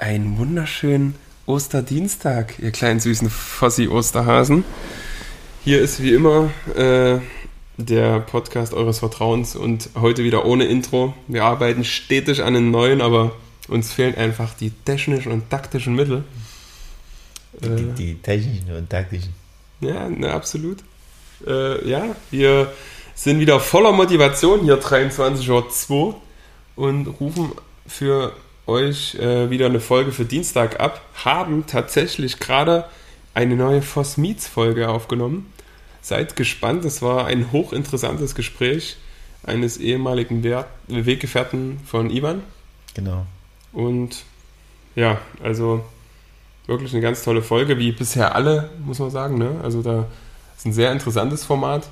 Einen wunderschönen Osterdienstag, ihr kleinen süßen Fossi-Osterhasen. Hier ist wie immer äh, der Podcast eures Vertrauens und heute wieder ohne Intro. Wir arbeiten stetig an den neuen, aber uns fehlen einfach die technischen und taktischen Mittel. Die, die, die technischen und taktischen. Ja, ne, absolut. Äh, ja, wir sind wieder voller Motivation hier 23.02 Uhr und rufen für euch äh, wieder eine Folge für Dienstag ab. Haben tatsächlich gerade eine neue Foss Meets Folge aufgenommen. Seid gespannt, es war ein hochinteressantes Gespräch eines ehemaligen Wert Weggefährten von Ivan. Genau. Und ja, also wirklich eine ganz tolle Folge, wie bisher alle, muss man sagen. Ne? Also da ist ein sehr interessantes Format,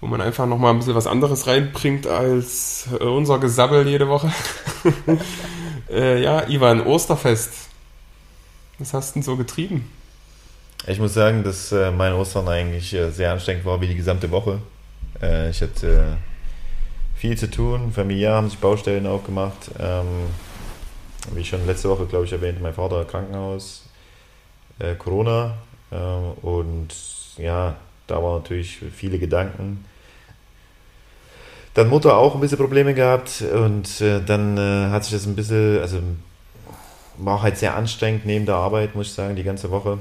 wo man einfach nochmal ein bisschen was anderes reinbringt als äh, unser Gesabbel jede Woche. äh, ja, Ivan, Osterfest. Was hast du denn so getrieben? Ich muss sagen, dass äh, mein Ostern eigentlich äh, sehr anstrengend war, wie die gesamte Woche. Äh, ich hatte äh, viel zu tun. Familiär haben sich Baustellen aufgemacht. Ähm, wie schon letzte Woche, glaube ich, erwähnt, mein Vater Krankenhaus, äh, Corona. Ähm, und ja, da waren natürlich viele Gedanken. Dann Mutter auch ein bisschen Probleme gehabt und äh, dann äh, hat sich das ein bisschen, also war halt sehr anstrengend neben der Arbeit, muss ich sagen, die ganze Woche.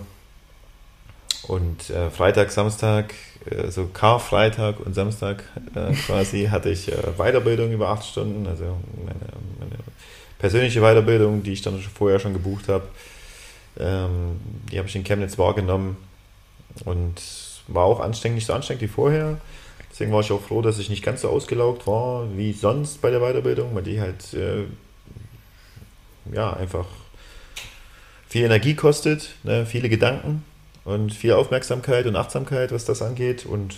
Und äh, Freitag, Samstag, äh, so Karfreitag und Samstag äh, quasi hatte ich äh, Weiterbildung über acht Stunden, also meine, meine, persönliche Weiterbildung, die ich dann vorher schon gebucht habe. Ähm, die habe ich in Chemnitz wahrgenommen und war auch anstrengend, nicht so anstrengend wie vorher. Deswegen war ich auch froh, dass ich nicht ganz so ausgelaugt war wie sonst bei der Weiterbildung, weil die halt äh, ja einfach viel Energie kostet, ne, viele Gedanken und viel Aufmerksamkeit und Achtsamkeit, was das angeht. Und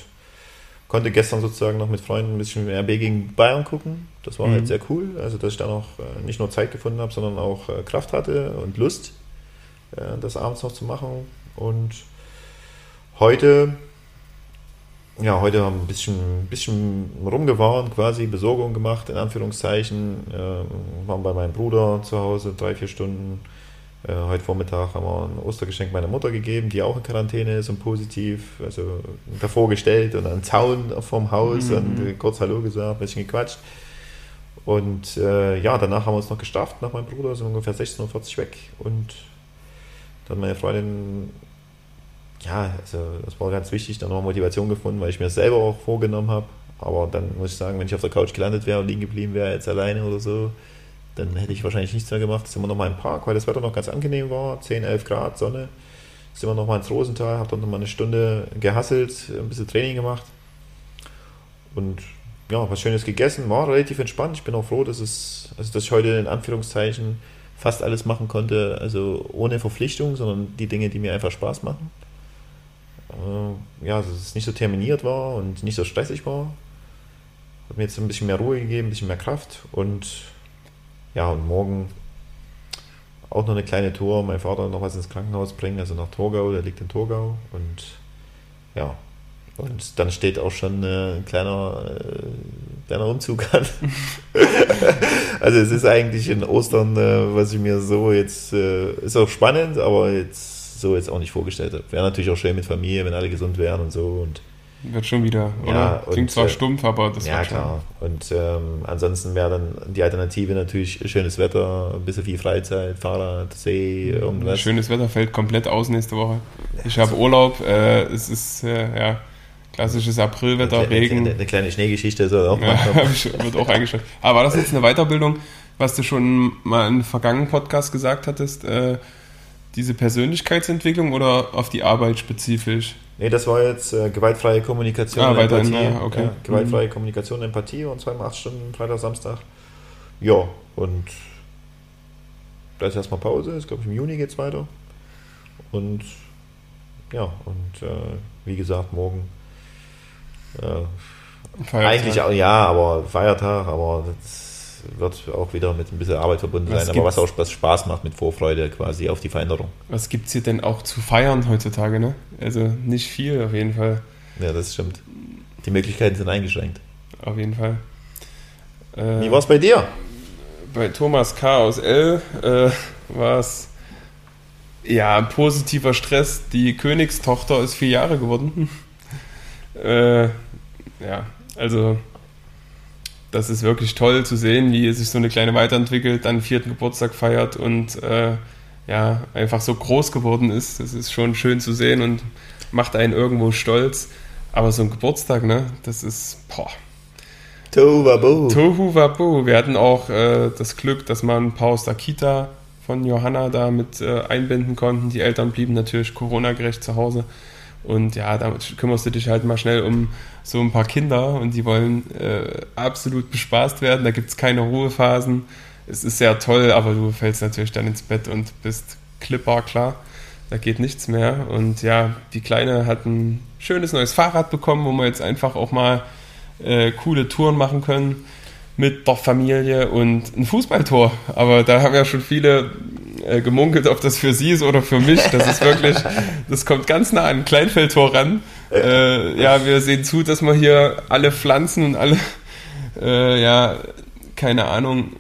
konnte gestern sozusagen noch mit Freunden ein bisschen RB gegen Bayern gucken. Das war halt mhm. halt sehr cool. Also, dass ich da noch äh, nicht nur Zeit gefunden habe, sondern auch äh, Kraft hatte und Lust, äh, das abends noch zu machen. Und heute ja, heute haben wir ein bisschen, bisschen rumgewarnt, quasi Besorgung gemacht, in Anführungszeichen. Äh, waren bei meinem Bruder zu Hause, drei, vier Stunden. Äh, heute Vormittag haben wir ein Ostergeschenk meiner Mutter gegeben, die auch in Quarantäne ist und positiv. Also davor gestellt und einen Zaun vorm Haus mhm. und kurz Hallo gesagt, ein bisschen gequatscht. Und äh, ja, danach haben wir uns noch gestafft nach meinem Bruder, sind ungefähr 16.40 Uhr weg. Und dann meine Freundin ja, also das war ganz wichtig, dann noch Motivation gefunden, weil ich mir das selber auch vorgenommen habe. Aber dann muss ich sagen, wenn ich auf der Couch gelandet wäre und liegen geblieben wäre, jetzt alleine oder so, dann hätte ich wahrscheinlich nichts mehr gemacht. Sind wir nochmal im Park, weil das Wetter noch ganz angenehm war, 10, 11 Grad, Sonne. Sind wir nochmal ins Rosental, habe dann nochmal eine Stunde gehasselt, ein bisschen Training gemacht. Und ja, was Schönes gegessen, war relativ entspannt. Ich bin auch froh, dass, es, also dass ich heute in Anführungszeichen fast alles machen konnte, also ohne Verpflichtung, sondern die Dinge, die mir einfach Spaß machen äh, ja, dass es nicht so terminiert war und nicht so stressig war. Hat mir jetzt ein bisschen mehr Ruhe gegeben, ein bisschen mehr Kraft und ja, und morgen auch noch eine kleine Tour. Mein Vater noch was ins Krankenhaus bringen, also nach Torgau, der liegt in Torgau und ja, und dann steht auch schon äh, ein kleiner, äh, kleiner Umzug an. also es ist eigentlich in Ostern, äh, was ich mir so jetzt, äh, ist auch spannend, aber jetzt so jetzt auch nicht vorgestellt habe. Wäre natürlich auch schön mit Familie, wenn alle gesund wären und so. Und wird schon wieder, oder? Ja, Klingt und, zwar äh, stumpf, aber das Ja, klar. Und ähm, ansonsten wäre dann die Alternative natürlich schönes Wetter, ein bisschen viel Freizeit, Fahrrad, See, irgendwas. Schönes Wetter fällt komplett aus nächste Woche. Ich habe Urlaub, äh, es ist, äh, ja, klassisches Aprilwetter, eine, Regen. Eine, eine, kleine Schneegeschichte soll auch ja, wird auch eingeschaltet. Aber war das jetzt eine Weiterbildung, was du schon mal in einem vergangenen Podcast gesagt hattest, äh, diese Persönlichkeitsentwicklung oder auf die Arbeit spezifisch? Nee, das war jetzt äh, gewaltfreie Kommunikation ah, und Empathie. Ja, okay. ja, gewaltfreie mhm. Kommunikation und Empathie und zweimal acht Stunden, Freitag, Samstag. Ja, und da ist erstmal Pause, ist glaube ich im Juni geht es weiter. Und ja, und äh, wie gesagt, morgen äh, eigentlich auch, ja, aber Feiertag, aber das wird auch wieder mit ein bisschen Arbeit verbunden was sein, aber was auch was Spaß macht mit Vorfreude quasi auf die Veränderung. Was gibt es hier denn auch zu feiern heutzutage, ne? Also nicht viel auf jeden Fall. Ja, das stimmt. Die Möglichkeiten sind eingeschränkt. Auf jeden Fall. Äh, Wie war es bei dir? Bei Thomas K. aus L. Äh, war es ja positiver Stress. Die Königstochter ist vier Jahre geworden. äh, ja, also das ist wirklich toll zu sehen, wie sich so eine kleine weiterentwickelt, dann vierten Geburtstag feiert und äh, ja, einfach so groß geworden ist. Das ist schon schön zu sehen und macht einen irgendwo stolz. Aber so ein Geburtstag, ne, das ist, boah. Tohu Wabohu. Tohu Wabohu. Wir hatten auch äh, das Glück, dass man ein paar aus der Kita von Johanna da mit äh, einbinden konnten. Die Eltern blieben natürlich Corona-gerecht zu Hause. Und ja, da kümmerst du dich halt mal schnell um so ein paar Kinder und die wollen äh, absolut bespaßt werden. Da gibt es keine Ruhephasen. Es ist sehr toll, aber du fällst natürlich dann ins Bett und bist klippbar klar. Da geht nichts mehr. Und ja, die Kleine hat ein schönes neues Fahrrad bekommen, wo wir jetzt einfach auch mal äh, coole Touren machen können mit der Familie und ein Fußballtor. Aber da haben ja schon viele äh, gemunkelt, ob das für sie ist oder für mich. Das ist wirklich, das kommt ganz nah an ein Kleinfeldtor ran. Äh, ja, wir sehen zu, dass wir hier alle Pflanzen und alle, äh, ja, keine Ahnung,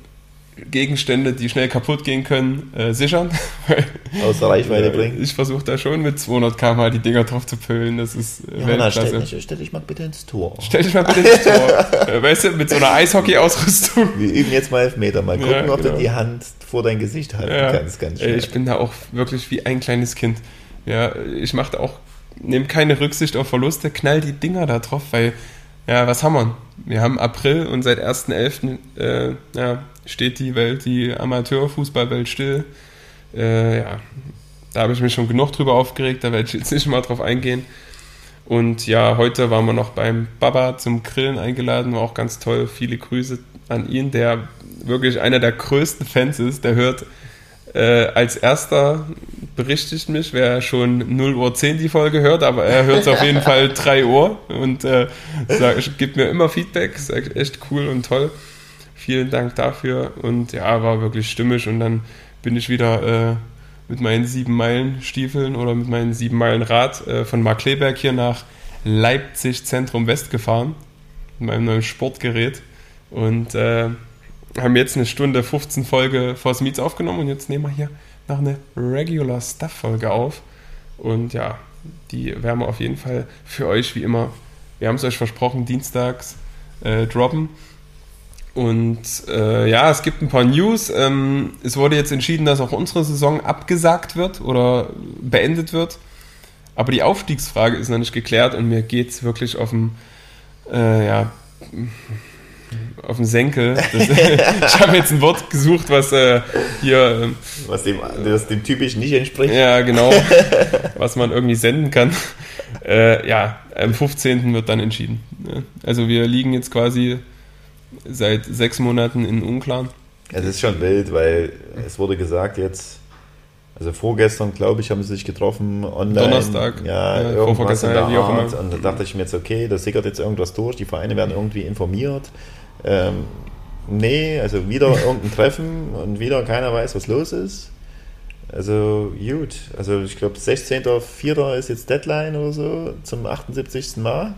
Gegenstände, die schnell kaputt gehen können, äh, sichern. Außer Reichweite bringen. Ich versuche da schon mit 200 km die Dinger drauf zu püllen. Das ist äh, ja, Weltklasse. Stell, dich, stell dich mal bitte ins Tor. Stell dich mal bitte ins Tor. Äh, weißt du, mit so einer Eishockey-Ausrüstung. Wir üben jetzt mal Elfmeter. Mal gucken, ja, genau. ob du genau. die Hand vor dein Gesicht halten ja. kannst. Ganz schnell. Ich bin da auch wirklich wie ein kleines Kind. Ja, ich mache auch, nehme keine Rücksicht auf Verluste, knall die Dinger da drauf, weil, ja, was haben wir? Wir haben April und seit 1.11. Äh, ja, steht die Welt, die Amateurfußballwelt still. Äh, ja, da habe ich mich schon genug drüber aufgeregt, da werde ich jetzt nicht mal drauf eingehen. Und ja, heute waren wir noch beim Baba zum Grillen eingeladen, war auch ganz toll. Viele Grüße an ihn, der wirklich einer der größten Fans ist. Der hört äh, als erster, berichtigt mich, wer schon 0 Uhr 10 die Folge hört, aber er hört es auf jeden Fall 3 Uhr und äh, sagt, gibt mir immer Feedback, sagt echt cool und toll. Vielen Dank dafür. Und ja, war wirklich stimmig und dann bin ich wieder äh, mit meinen sieben Meilen Stiefeln oder mit meinen sieben Meilen Rad äh, von Markleberg hier nach Leipzig Zentrum West gefahren mit meinem neuen Sportgerät. Und äh, haben jetzt eine Stunde 15 Folge Force Meets aufgenommen. Und jetzt nehmen wir hier noch eine Regular Stuff Folge auf. Und ja, die werden wir auf jeden Fall für euch wie immer, wir haben es euch versprochen, dienstags äh, droppen und äh, ja, es gibt ein paar News. Ähm, es wurde jetzt entschieden, dass auch unsere Saison abgesagt wird oder beendet wird. Aber die Aufstiegsfrage ist noch nicht geklärt und mir geht es wirklich auf dem, äh, ja, auf den Senkel. Das, ich habe jetzt ein Wort gesucht, was äh, hier. Ähm, was dem, das dem typisch nicht entspricht. Ja, genau. was man irgendwie senden kann. Äh, ja, am 15. wird dann entschieden. Also wir liegen jetzt quasi seit sechs Monaten in Unklaren. Es ist schon wild, weil es wurde gesagt jetzt, also vorgestern, glaube ich, haben sie sich getroffen online. Donnerstag. Ja, ja irgendwas in der auch immer. Und da dachte ich mir jetzt, okay, da sickert jetzt irgendwas durch, die Vereine werden irgendwie informiert. Ähm, nee, also wieder irgendein Treffen und wieder keiner weiß, was los ist. Also gut, also ich glaube 16.04. ist jetzt Deadline oder so zum 78. Mal.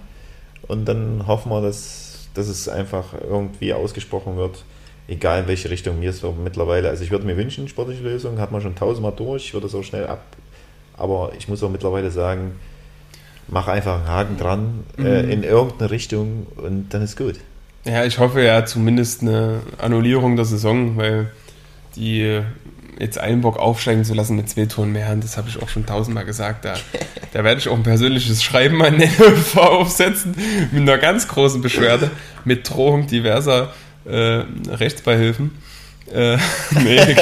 Und dann hoffen wir, dass dass es einfach irgendwie ausgesprochen wird, egal in welche Richtung mir so mittlerweile. Also ich würde mir wünschen, sportliche Lösung, hat man schon tausendmal durch, ich würde es auch schnell ab. Aber ich muss auch mittlerweile sagen, mach einfach einen Haken dran äh, mhm. äh, in irgendeine Richtung und dann ist gut. Ja, ich hoffe ja zumindest eine Annullierung der Saison, weil die jetzt Eilenburg aufsteigen zu lassen mit zwei Toren mehr, das habe ich auch schon tausendmal gesagt. Da, da werde ich auch ein persönliches Schreiben an den LV aufsetzen mit einer ganz großen Beschwerde, mit Drohung diverser äh, Rechtsbeihilfen. Äh, nee,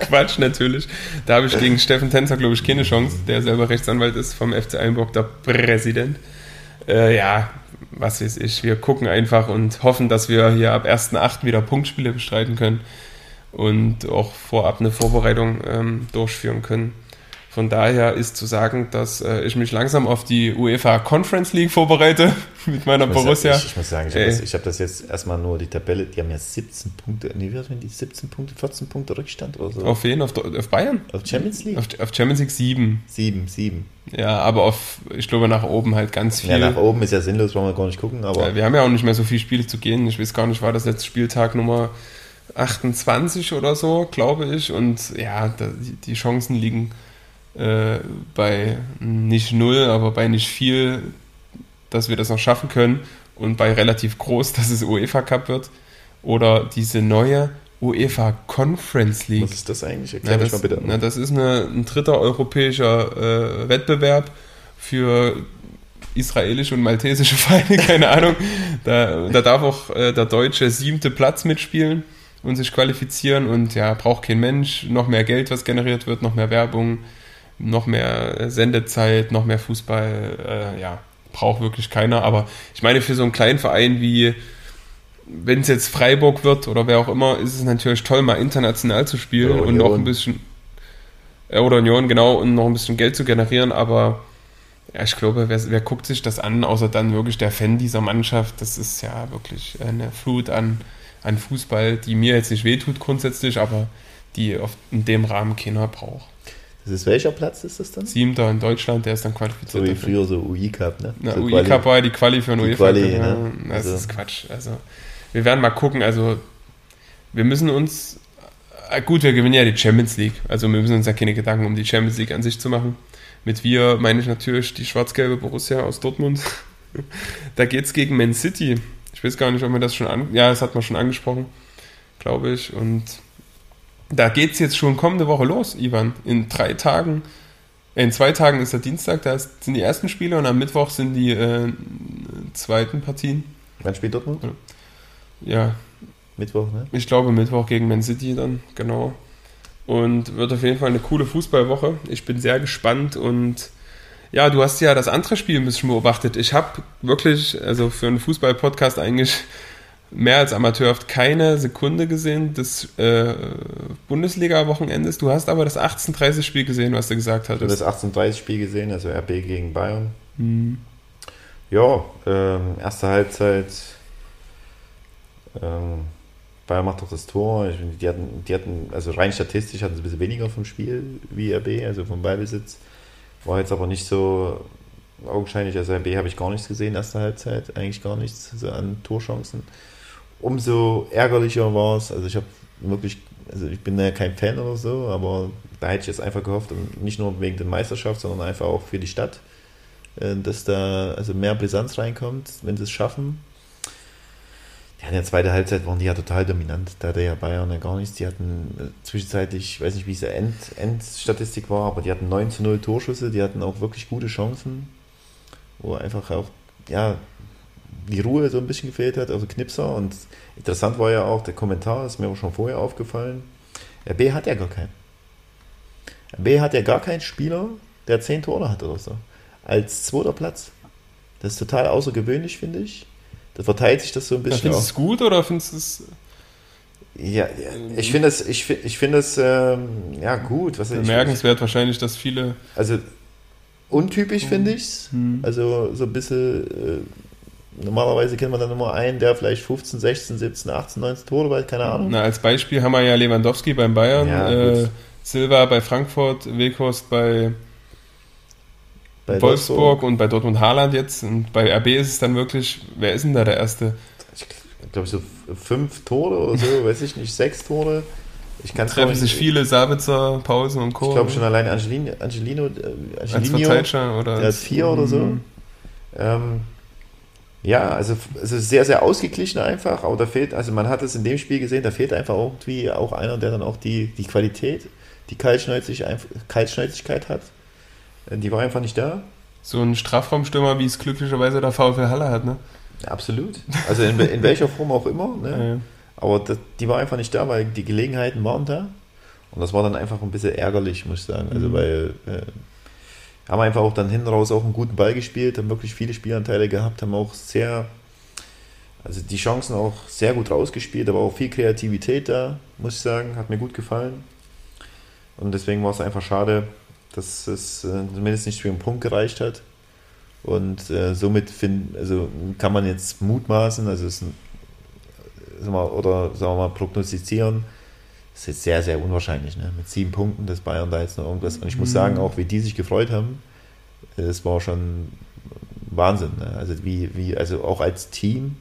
Quatsch natürlich. Da habe ich gegen Steffen Tänzer, glaube ich, keine Chance, der selber Rechtsanwalt ist vom FC Eilenburg, der Präsident. Äh, ja, was weiß ich, wir gucken einfach und hoffen, dass wir hier ab 1.8. wieder Punktspiele bestreiten können und auch vorab eine Vorbereitung ähm, durchführen können. Von daher ist zu sagen, dass äh, ich mich langsam auf die UEFA Conference League vorbereite mit meiner ich Borussia. Ich, ich, muss sagen, ich habe das, hab das, jetzt erstmal nur die Tabelle, die haben ja 17 Punkte, nee, wie wenn die 17 Punkte, 14 Punkte Rückstand oder so. Auf wen? Auf, auf Bayern? Auf Champions League? Auf, auf, Champions League 7. 7, 7. Ja, aber auf, ich glaube, nach oben halt ganz viel. Ja, nach oben ist ja sinnlos, wollen wir gar nicht gucken, aber. Ja, wir haben ja auch nicht mehr so viele Spiele zu gehen. Ich weiß gar nicht, war das letzte Spieltag Nummer 28 oder so, glaube ich. Und ja, da, die Chancen liegen äh, bei nicht null, aber bei nicht viel, dass wir das noch schaffen können. Und bei relativ groß, dass es UEFA Cup wird. Oder diese neue UEFA Conference League. Was ist das eigentlich? Erklär na, das, mal bitte. Na, das ist eine, ein dritter europäischer äh, Wettbewerb für israelische und maltesische Vereine, keine Ahnung. Da, da darf auch äh, der deutsche siebte Platz mitspielen und sich qualifizieren und ja, braucht kein Mensch. Noch mehr Geld, was generiert wird, noch mehr Werbung, noch mehr Sendezeit, noch mehr Fußball. Äh, ja, braucht wirklich keiner. Aber ich meine, für so einen kleinen Verein wie wenn es jetzt Freiburg wird oder wer auch immer, ist es natürlich toll, mal international zu spielen und noch ein bisschen äh, oder Union, genau, und noch ein bisschen Geld zu generieren, aber ja, ich glaube, wer, wer guckt sich das an, außer dann wirklich der Fan dieser Mannschaft, das ist ja wirklich eine Flut an, an Fußball, die mir jetzt nicht wehtut grundsätzlich, aber die oft in dem Rahmen keiner braucht. Das ist welcher Platz ist das dann? Siebter in Deutschland, der ist dann qualifiziert. So wie früher so UI Cup, ne? Na, so UI Cup war ja die Quali für ein UEFA Quali, ne? Das also. ist Quatsch. Also wir werden mal gucken. Also wir müssen uns, äh, gut, wir gewinnen ja die Champions League. Also wir müssen uns ja keine Gedanken um die Champions League an sich zu machen. Mit wir meine ich natürlich die schwarz-gelbe Borussia aus Dortmund. da geht es gegen Man City. Ich weiß gar nicht, ob wir das schon an, ja, das hat man schon angesprochen, glaube ich. Und da geht es jetzt schon kommende Woche los, Ivan. In drei Tagen, äh, in zwei Tagen ist der Dienstag, da sind die ersten Spiele und am Mittwoch sind die äh, zweiten Partien. Wann spielt Dortmund? Ja. Mittwoch, ne? Ich glaube Mittwoch gegen Man City dann, genau. Und wird auf jeden Fall eine coole Fußballwoche. Ich bin sehr gespannt und ja, du hast ja das andere Spiel ein bisschen beobachtet. Ich habe wirklich, also für einen Fußball-Podcast eigentlich mehr als amateurhaft keine Sekunde gesehen des äh, Bundesliga-Wochenendes. Du hast aber das 18:30-Spiel gesehen, was du gesagt hattest. Ich habe das 18:30-Spiel gesehen, also RB gegen Bayern. Mhm. Ja, ähm, erste Halbzeit ähm, Bayern macht doch das Tor. Ich, die, hatten, die hatten, also rein statistisch hatten sie ein bisschen weniger vom Spiel wie RB, also vom Ballbesitz. War jetzt aber nicht so augenscheinlich. Also RB habe ich gar nichts gesehen, erste Halbzeit, eigentlich gar nichts so an Torchancen. Umso ärgerlicher war es. Also ich habe wirklich, also ich bin ja kein Fan oder so, aber da hätte ich jetzt einfach gehofft, nicht nur wegen der Meisterschaft, sondern einfach auch für die Stadt, äh, dass da also mehr Brisanz reinkommt, wenn sie es schaffen. Ja, in der zweiten Halbzeit waren die ja total dominant. Da hatte ja Bayern ja gar nichts. Die hatten äh, zwischenzeitlich, ich weiß nicht, wie es der End, Endstatistik war, aber die hatten 9 zu 0 Torschüsse, die hatten auch wirklich gute Chancen, wo einfach auch, ja, die Ruhe so ein bisschen gefehlt hat, also Knipser. Und interessant war ja auch der Kommentar, ist mir auch schon vorher aufgefallen. RB hat ja gar keinen. RB hat ja gar keinen Spieler, der 10 Tore hat oder so. Als zweiter Platz. Das ist total außergewöhnlich, finde ich da verteilt sich das so ein bisschen. Ja, findest du es gut oder findest du es. Ja, ich finde es, ich, ich finde es, ähm, ja, gut. Was Bemerkenswert ich, wahrscheinlich, dass viele. Also, untypisch finde ich es. Hm. Also, so ein bisschen. Äh, normalerweise kennt man dann immer einen, der vielleicht 15, 16, 17, 18, 19 Tore bei, keine Ahnung. Na, als Beispiel haben wir ja Lewandowski beim Bayern, ja, äh, Silva bei Frankfurt, Weghorst bei bei Wolfsburg, Wolfsburg und bei Dortmund Haaland jetzt. Und bei RB ist es dann wirklich, wer ist denn da der Erste? Ich glaube, so fünf Tore oder so, weiß ich nicht, sechs Tore. Ich kann Treffen sich viele, Sabitzer, Pausen und Co. Ich glaube schon allein Angelino, Angelino, äh, Angelino oder der hat vier oder so. Mhm. Ähm, ja, also es ist sehr, sehr ausgeglichen einfach, aber da fehlt, also man hat es in dem Spiel gesehen, da fehlt einfach irgendwie auch einer, der dann auch die, die Qualität, die Kaltschnäuzigkeit hat. Äh, die war einfach nicht da. So ein Strafraumstürmer, wie es glücklicherweise der VfL Halle hat, ne? Absolut. Also in, in welcher Form auch immer. Ne? Ja, ja. Aber das, die war einfach nicht da, weil die Gelegenheiten waren da. Und das war dann einfach ein bisschen ärgerlich, muss ich sagen. Also mhm. weil äh, haben einfach auch dann hinten raus auch einen guten Ball gespielt, haben wirklich viele Spielanteile gehabt, haben auch sehr, also die Chancen auch sehr gut rausgespielt, aber auch viel Kreativität da, muss ich sagen, hat mir gut gefallen. Und deswegen war es einfach schade, dass es äh, zumindest nicht für einen Punkt gereicht hat. Und äh, somit find, also kann man jetzt mutmaßen, also es, sagen wir, oder sagen wir mal prognostizieren, ist jetzt sehr, sehr unwahrscheinlich. Ne? Mit sieben Punkten, dass Bayern da jetzt noch irgendwas. Und ich muss mhm. sagen, auch wie die sich gefreut haben, es war schon Wahnsinn. Ne? Also wie, wie, also auch als Team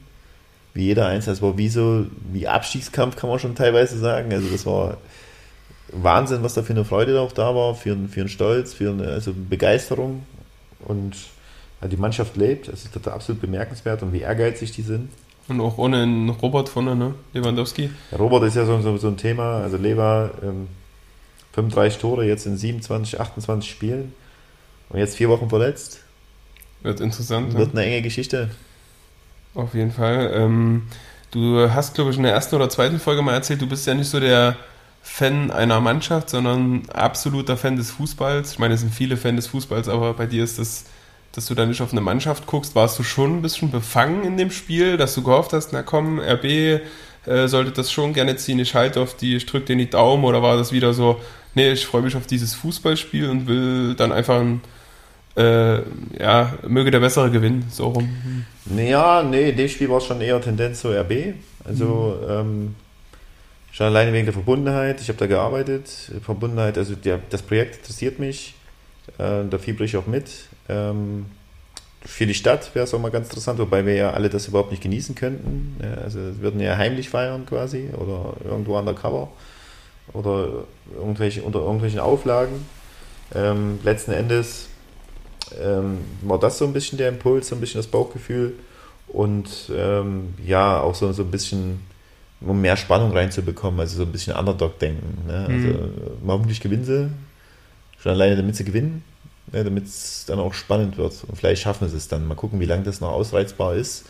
wie jeder eins. Das war wie so, wie Abstiegskampf kann man schon teilweise sagen. Also das war Wahnsinn, was da für eine Freude auch da war, für, für einen Stolz, für eine also Begeisterung. Und ja, die Mannschaft lebt. Es ist absolut bemerkenswert und wie ehrgeizig die sind. Und auch ohne einen Robert vorne, ne? Lewandowski. Ja, Robert ist ja so, so, so ein Thema. Also Lever, ähm, 35 Tore jetzt in 27, 28 Spielen und jetzt vier Wochen verletzt. Wird interessant. Wird eine enge Geschichte. Auf jeden Fall. Ähm, du hast, glaube ich, in der ersten oder zweiten Folge mal erzählt, du bist ja nicht so der Fan einer Mannschaft, sondern absoluter Fan des Fußballs. Ich meine, es sind viele Fan des Fußballs, aber bei dir ist das, dass du da nicht auf eine Mannschaft guckst. Warst du schon ein bisschen befangen in dem Spiel, dass du gehofft hast, na komm, RB äh, sollte das schon gerne ziehen, ich halte auf die, ich drücke dir die Daumen oder war das wieder so, nee, ich freue mich auf dieses Fußballspiel und will dann einfach ein äh, ja, möge der Bessere gewinnen, so rum. Ja, nee, in dem Spiel war es schon eher Tendenz zur RB. Also mhm. ähm, schon alleine wegen der Verbundenheit. Ich habe da gearbeitet. Verbundenheit, also der, das Projekt interessiert mich. Äh, da fieber ich auch mit. Ähm, für die Stadt wäre es auch mal ganz interessant, wobei wir ja alle das überhaupt nicht genießen könnten. Ja, also würden ja heimlich feiern quasi oder irgendwo undercover oder irgendwelche, unter irgendwelchen Auflagen. Ähm, letzten Endes ähm, war das so ein bisschen der Impuls, so ein bisschen das Bauchgefühl und ähm, ja, auch so, so ein bisschen, um mehr Spannung reinzubekommen, also so ein bisschen Underdog-Denken. Ne? Also mhm. hoffentlich gewinnen sie, schon alleine damit sie gewinnen, ne? damit es dann auch spannend wird und vielleicht schaffen sie es dann. Mal gucken, wie lange das noch ausreizbar ist,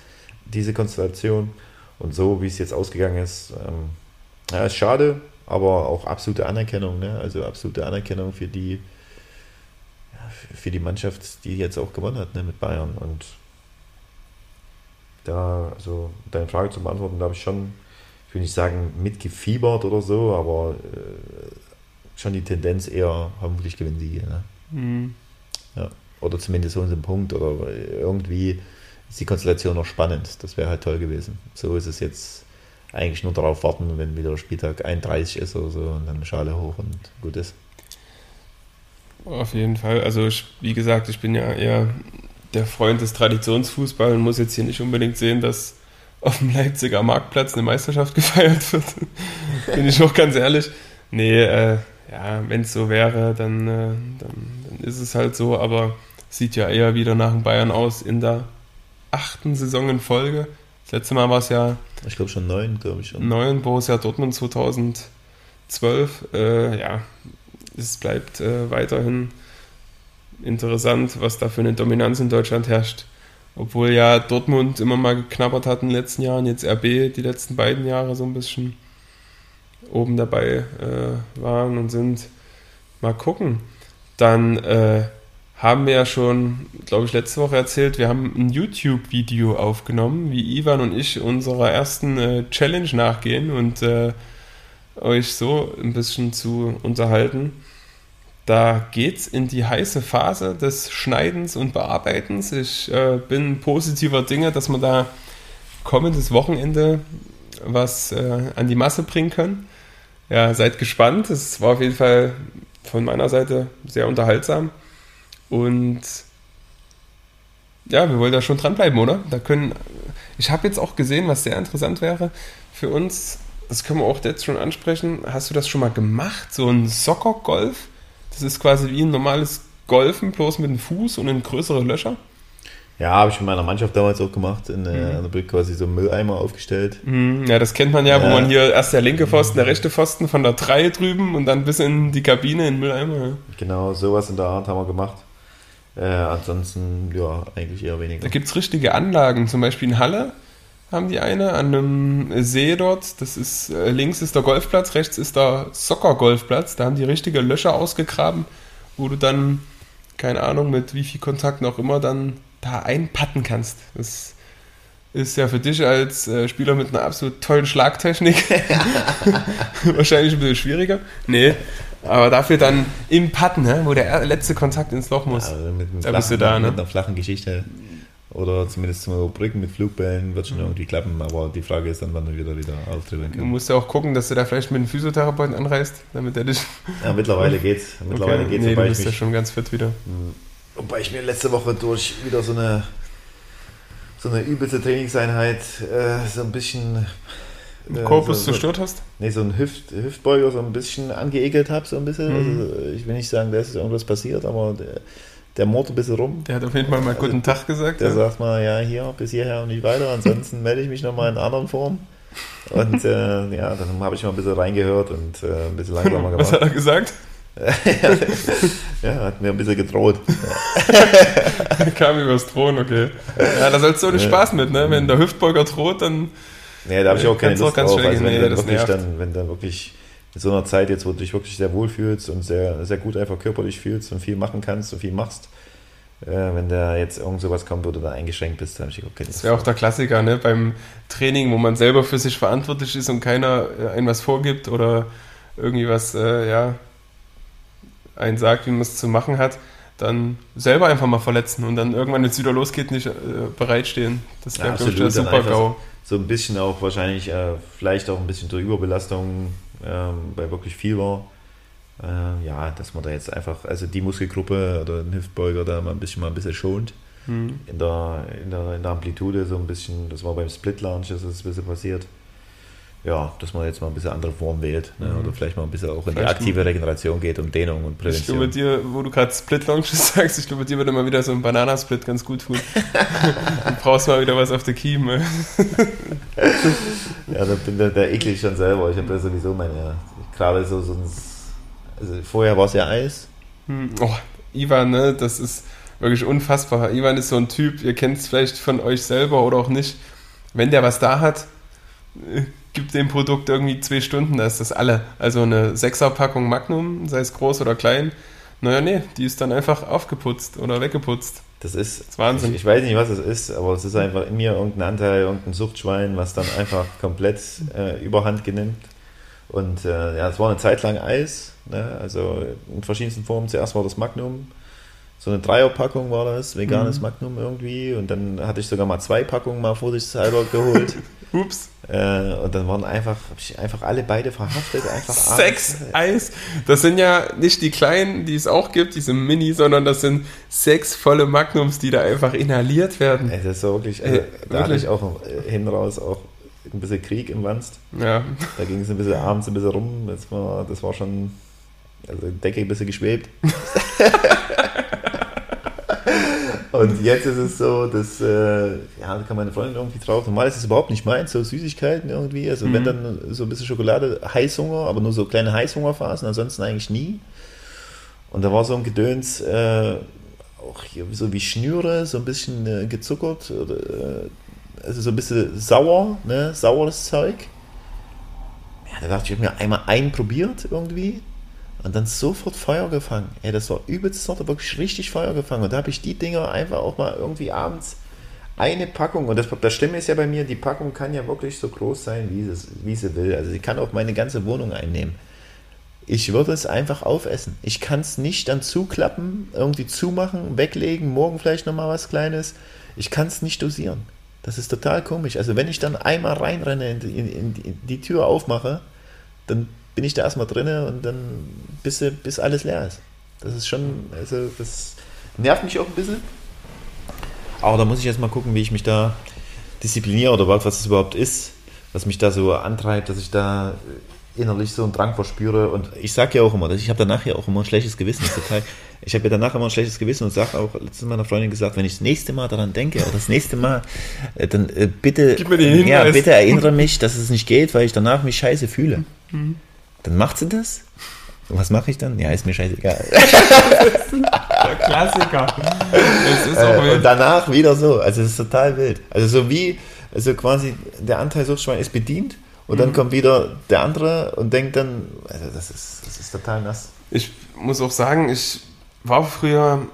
diese Konstellation und so, wie es jetzt ausgegangen ist. Ähm, ja, ist schade, aber auch absolute Anerkennung, ne? also absolute Anerkennung für die für die Mannschaft, die jetzt auch gewonnen hat ne, mit Bayern. Und da, also deine Frage zu beantworten, da habe ich schon, ich will nicht sagen mitgefiebert oder so, aber äh, schon die Tendenz eher, hoffentlich gewinnen sie. Ne? Mhm. Ja. Oder zumindest so ein Punkt oder irgendwie ist die Konstellation noch spannend. Das wäre halt toll gewesen. So ist es jetzt eigentlich nur darauf warten, wenn wieder Spieltag 31 ist oder so und dann Schale hoch und gut ist. Auf jeden Fall. Also ich, wie gesagt, ich bin ja eher der Freund des Traditionsfußballs und muss jetzt hier nicht unbedingt sehen, dass auf dem Leipziger Marktplatz eine Meisterschaft gefeiert wird. bin ich auch ganz ehrlich. Nee, äh, ja, wenn es so wäre, dann, äh, dann, dann, ist es halt so, aber sieht ja eher wieder nach dem Bayern aus in der achten Saison in Folge. Das letzte Mal war es ja. Ich glaube schon neun, glaube ich schon. Neun, Borussia Dortmund 2012. Äh, ja, es bleibt äh, weiterhin interessant, was da für eine Dominanz in Deutschland herrscht. Obwohl ja Dortmund immer mal geknabbert hat in den letzten Jahren, jetzt RB die letzten beiden Jahre so ein bisschen oben dabei äh, waren und sind. Mal gucken. Dann äh, haben wir ja schon, glaube ich, letzte Woche erzählt, wir haben ein YouTube-Video aufgenommen, wie Ivan und ich unserer ersten äh, Challenge nachgehen und äh, euch so ein bisschen zu unterhalten. Da geht es in die heiße Phase des Schneidens und Bearbeitens. Ich äh, bin positiver Dinge, dass wir da kommendes Wochenende was äh, an die Masse bringen können. Ja, seid gespannt. Es war auf jeden Fall von meiner Seite sehr unterhaltsam. Und ja, wir wollen da schon dranbleiben, oder? Da können. Ich habe jetzt auch gesehen, was sehr interessant wäre für uns das können wir auch jetzt schon ansprechen. Hast du das schon mal gemacht? So ein Soccer-Golf? Das ist quasi wie ein normales Golfen, bloß mit dem Fuß und in größere Löcher? Ja, habe ich mit meiner Mannschaft damals auch gemacht. In, äh, mhm. der quasi so einen Mülleimer aufgestellt. Mhm, ja, das kennt man ja, ja, wo man hier erst der linke Pfosten, der rechte Pfosten von der 3 drüben und dann bis in die Kabine in den Mülleimer. Ja. Genau, sowas in der Art haben wir gemacht. Äh, ansonsten, ja, eigentlich eher weniger. Da gibt es richtige Anlagen, zum Beispiel in Halle haben die eine an einem See dort. Das ist äh, links ist der Golfplatz, rechts ist der Soccer-Golfplatz. Da haben die richtige Löcher ausgegraben, wo du dann, keine Ahnung, mit wie viel Kontakten auch immer, dann da einpatten kannst. Das ist ja für dich als äh, Spieler mit einer absolut tollen Schlagtechnik wahrscheinlich ein bisschen schwieriger. Nee, aber dafür dann im Patten, ne, wo der letzte Kontakt ins Loch muss. Ja, also mit, da flachen, bist du da, ne? Mit einer flachen Geschichte oder zumindest zum Überbrücken mit Flugbällen wird schon mhm. irgendwie klappen, aber die Frage ist dann, wann du wieder wieder auftreten kannst. Du musst ja auch gucken, dass du da vielleicht mit einem Physiotherapeuten anreist, damit er dich. Ja, mittlerweile geht's. Mittlerweile okay. geht's. Nee, du bist ja schon ganz fit wieder. Mhm. Wobei ich mir letzte Woche durch wieder so eine so eine übelste Trainingseinheit äh, so ein bisschen äh, Korpus so, zerstört hast? Nee, so ein Hüft, Hüftbeuger so ein bisschen angeekelt habe, so ein bisschen. Mhm. Also, ich will nicht sagen, da ist irgendwas passiert, aber der, der mord ein bisschen rum. Der hat auf jeden Fall mal guten also, Tag gesagt. Der ja. sagt mal, ja, hier, bis hierher und nicht weiter, ansonsten melde ich mich nochmal in anderen Form. Und äh, ja, dann habe ich mal ein bisschen reingehört und äh, ein bisschen langsamer gemacht. Was hat er gesagt? ja, hat mir ein bisschen gedroht. Kam übers Drohen, okay. Ja, da sollst du auch nicht Spaß mit, ne? Wenn der Hüftbeuger droht, dann. Nee, da habe ich auch keine Lust drauf. Also wenn, nee, dann wirklich dann, wenn dann wirklich in so einer Zeit jetzt, wo du dich wirklich sehr wohl fühlst und sehr, sehr gut einfach körperlich fühlst und viel machen kannst und viel machst, äh, wenn da jetzt irgend sowas kommt, wo du da eingeschränkt bist, dann habe ich auch keine Das wäre auch der Klassiker, ne? Beim Training, wo man selber für sich verantwortlich ist und keiner äh, einem was vorgibt oder irgendwie was, äh, ja, einen sagt, wie man es zu machen hat, dann selber einfach mal verletzen und dann irgendwann, wenn es wieder losgeht, nicht äh, bereitstehen. Das wäre, ja, der super GAU. So ein bisschen auch wahrscheinlich, äh, vielleicht auch ein bisschen durch Überbelastung, ähm, weil wirklich viel war. Äh, ja, dass man da jetzt einfach, also die Muskelgruppe oder den Hüftbeuger da mal ein bisschen mal ein bisschen schont. Mhm. In, der, in, der, in der Amplitude so ein bisschen, das war beim Split Launch, das ist ein bisschen passiert ja, dass man jetzt mal ein bisschen andere Form wählt ne? Mhm. oder vielleicht mal ein bisschen auch in vielleicht die aktive Regeneration geht und Dehnung und Prävention. Ich glaube, dir, wo du gerade Split Launches sagst, ich glaube, dir würde mal wieder so ein Bananasplit ganz gut tun. du brauchst mal wieder was auf der Kiem. ja, da bin der, der eklig schon selber. Ich habe ja sowieso meine, gerade so, so ein, also vorher war es ja Eis. Hm. Oh, Ivan, ne, das ist wirklich unfassbar. Ivan ist so ein Typ, ihr kennt es vielleicht von euch selber oder auch nicht. Wenn der was da hat, gibt dem Produkt irgendwie zwei Stunden, da ist das alle. Also eine Sechserpackung Magnum, sei es groß oder klein. Naja, nee, die ist dann einfach aufgeputzt oder weggeputzt. Das ist, das ist Wahnsinn. Ich, ich, weiß nicht, was es ist, aber es ist einfach in mir irgendein Anteil, irgendein Suchtschwein, was dann einfach komplett äh, überhand genimmt. Und äh, ja, es war eine Zeit lang Eis, ne? also in verschiedensten Formen. Zuerst war das Magnum, so eine Dreierpackung war das, veganes mhm. Magnum irgendwie. Und dann hatte ich sogar mal zwei Packungen mal vorsichtshalber geholt. Ups. Äh, und dann waren einfach, einfach alle beide verhaftet. Einfach sechs Eis. Das sind ja nicht die kleinen, die es auch gibt, diese Mini, sondern das sind sechs volle Magnums, die da einfach inhaliert werden. Ey, das ist wirklich, also, Ey, da wirklich? hatte ich auch äh, hin raus auch ein bisschen Krieg im Wanst. Ja. Da ging es ein bisschen abends ein bisschen rum. Das war, das war schon, also Decke ein bisschen geschwebt. Und jetzt ist es so, dass, äh, ja, da kann meine Freundin irgendwie drauf. Normal ist es überhaupt nicht meins, so Süßigkeiten irgendwie. Also mhm. wenn dann so ein bisschen Schokolade, Heißhunger, aber nur so kleine Heißhungerphasen, ansonsten eigentlich nie. Und da war so ein Gedöns, äh, auch hier so wie Schnüre, so ein bisschen äh, gezuckert, oder, äh, also so ein bisschen sauer, ne, saures Zeug. Ja, da dachte ich, ich habe mir einmal einen probiert irgendwie und dann sofort Feuer gefangen. Ey, das war übelst Sorte, wirklich richtig Feuer gefangen. Und da habe ich die Dinger einfach auch mal irgendwie abends eine Packung. Und das, das Schlimme ist ja bei mir, die Packung kann ja wirklich so groß sein, wie sie, wie sie will. Also sie kann auch meine ganze Wohnung einnehmen. Ich würde es einfach aufessen. Ich kann es nicht dann zuklappen, irgendwie zumachen, weglegen, morgen vielleicht nochmal was Kleines. Ich kann es nicht dosieren. Das ist total komisch. Also wenn ich dann einmal reinrenne, in in in die Tür aufmache, dann bin ich da erstmal drin und dann bis, bis alles leer ist. Das ist schon, also das nervt mich auch ein bisschen. Aber da muss ich jetzt mal gucken, wie ich mich da diszipliniere oder was das überhaupt ist, was mich da so antreibt, dass ich da innerlich so einen Drang verspüre. Und ich sage ja auch immer, ich habe danach ja auch immer ein schlechtes Gewissen. Total, ich habe ja danach immer ein schlechtes Gewissen und sage auch letztens meiner Freundin gesagt, wenn ich das nächste Mal daran denke, oder das nächste Mal, äh, dann äh, bitte, ja, bitte erinnere mich, dass es nicht geht, weil ich danach mich scheiße fühle. Mhm. Dann macht sie das. Und was mache ich dann? Ja, ist mir scheißegal. Der Klassiker. Äh, und danach wieder so. Also es ist total wild. Also so wie, also quasi der Anteil Suchtschwein ist bedient und mhm. dann kommt wieder der andere und denkt dann, also das ist, das ist total nass. Ich muss auch sagen, ich war früher,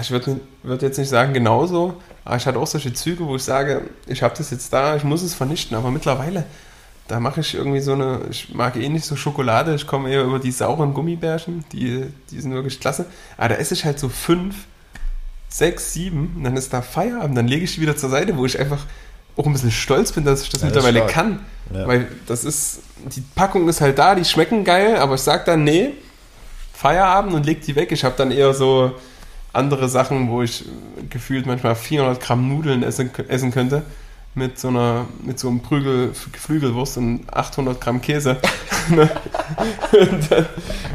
ich würde würd jetzt nicht sagen genauso, aber ich hatte auch solche Züge, wo ich sage, ich habe das jetzt da, ich muss es vernichten, aber mittlerweile da mache ich irgendwie so eine, ich mag eh nicht so Schokolade, ich komme eher über die sauren Gummibärchen, die, die sind wirklich klasse. Aber da esse ich halt so fünf, sechs, sieben und dann ist da Feierabend, dann lege ich die wieder zur Seite, wo ich einfach auch ein bisschen stolz bin, dass ich das ja, mittlerweile das kann. Ja. Weil das ist, die Packung ist halt da, die schmecken geil, aber ich sage dann, nee, Feierabend und leg die weg. Ich habe dann eher so andere Sachen, wo ich gefühlt manchmal 400 Gramm Nudeln essen, essen könnte mit so einer mit so einem Prügel Geflügelwurst und 800 Gramm Käse ne?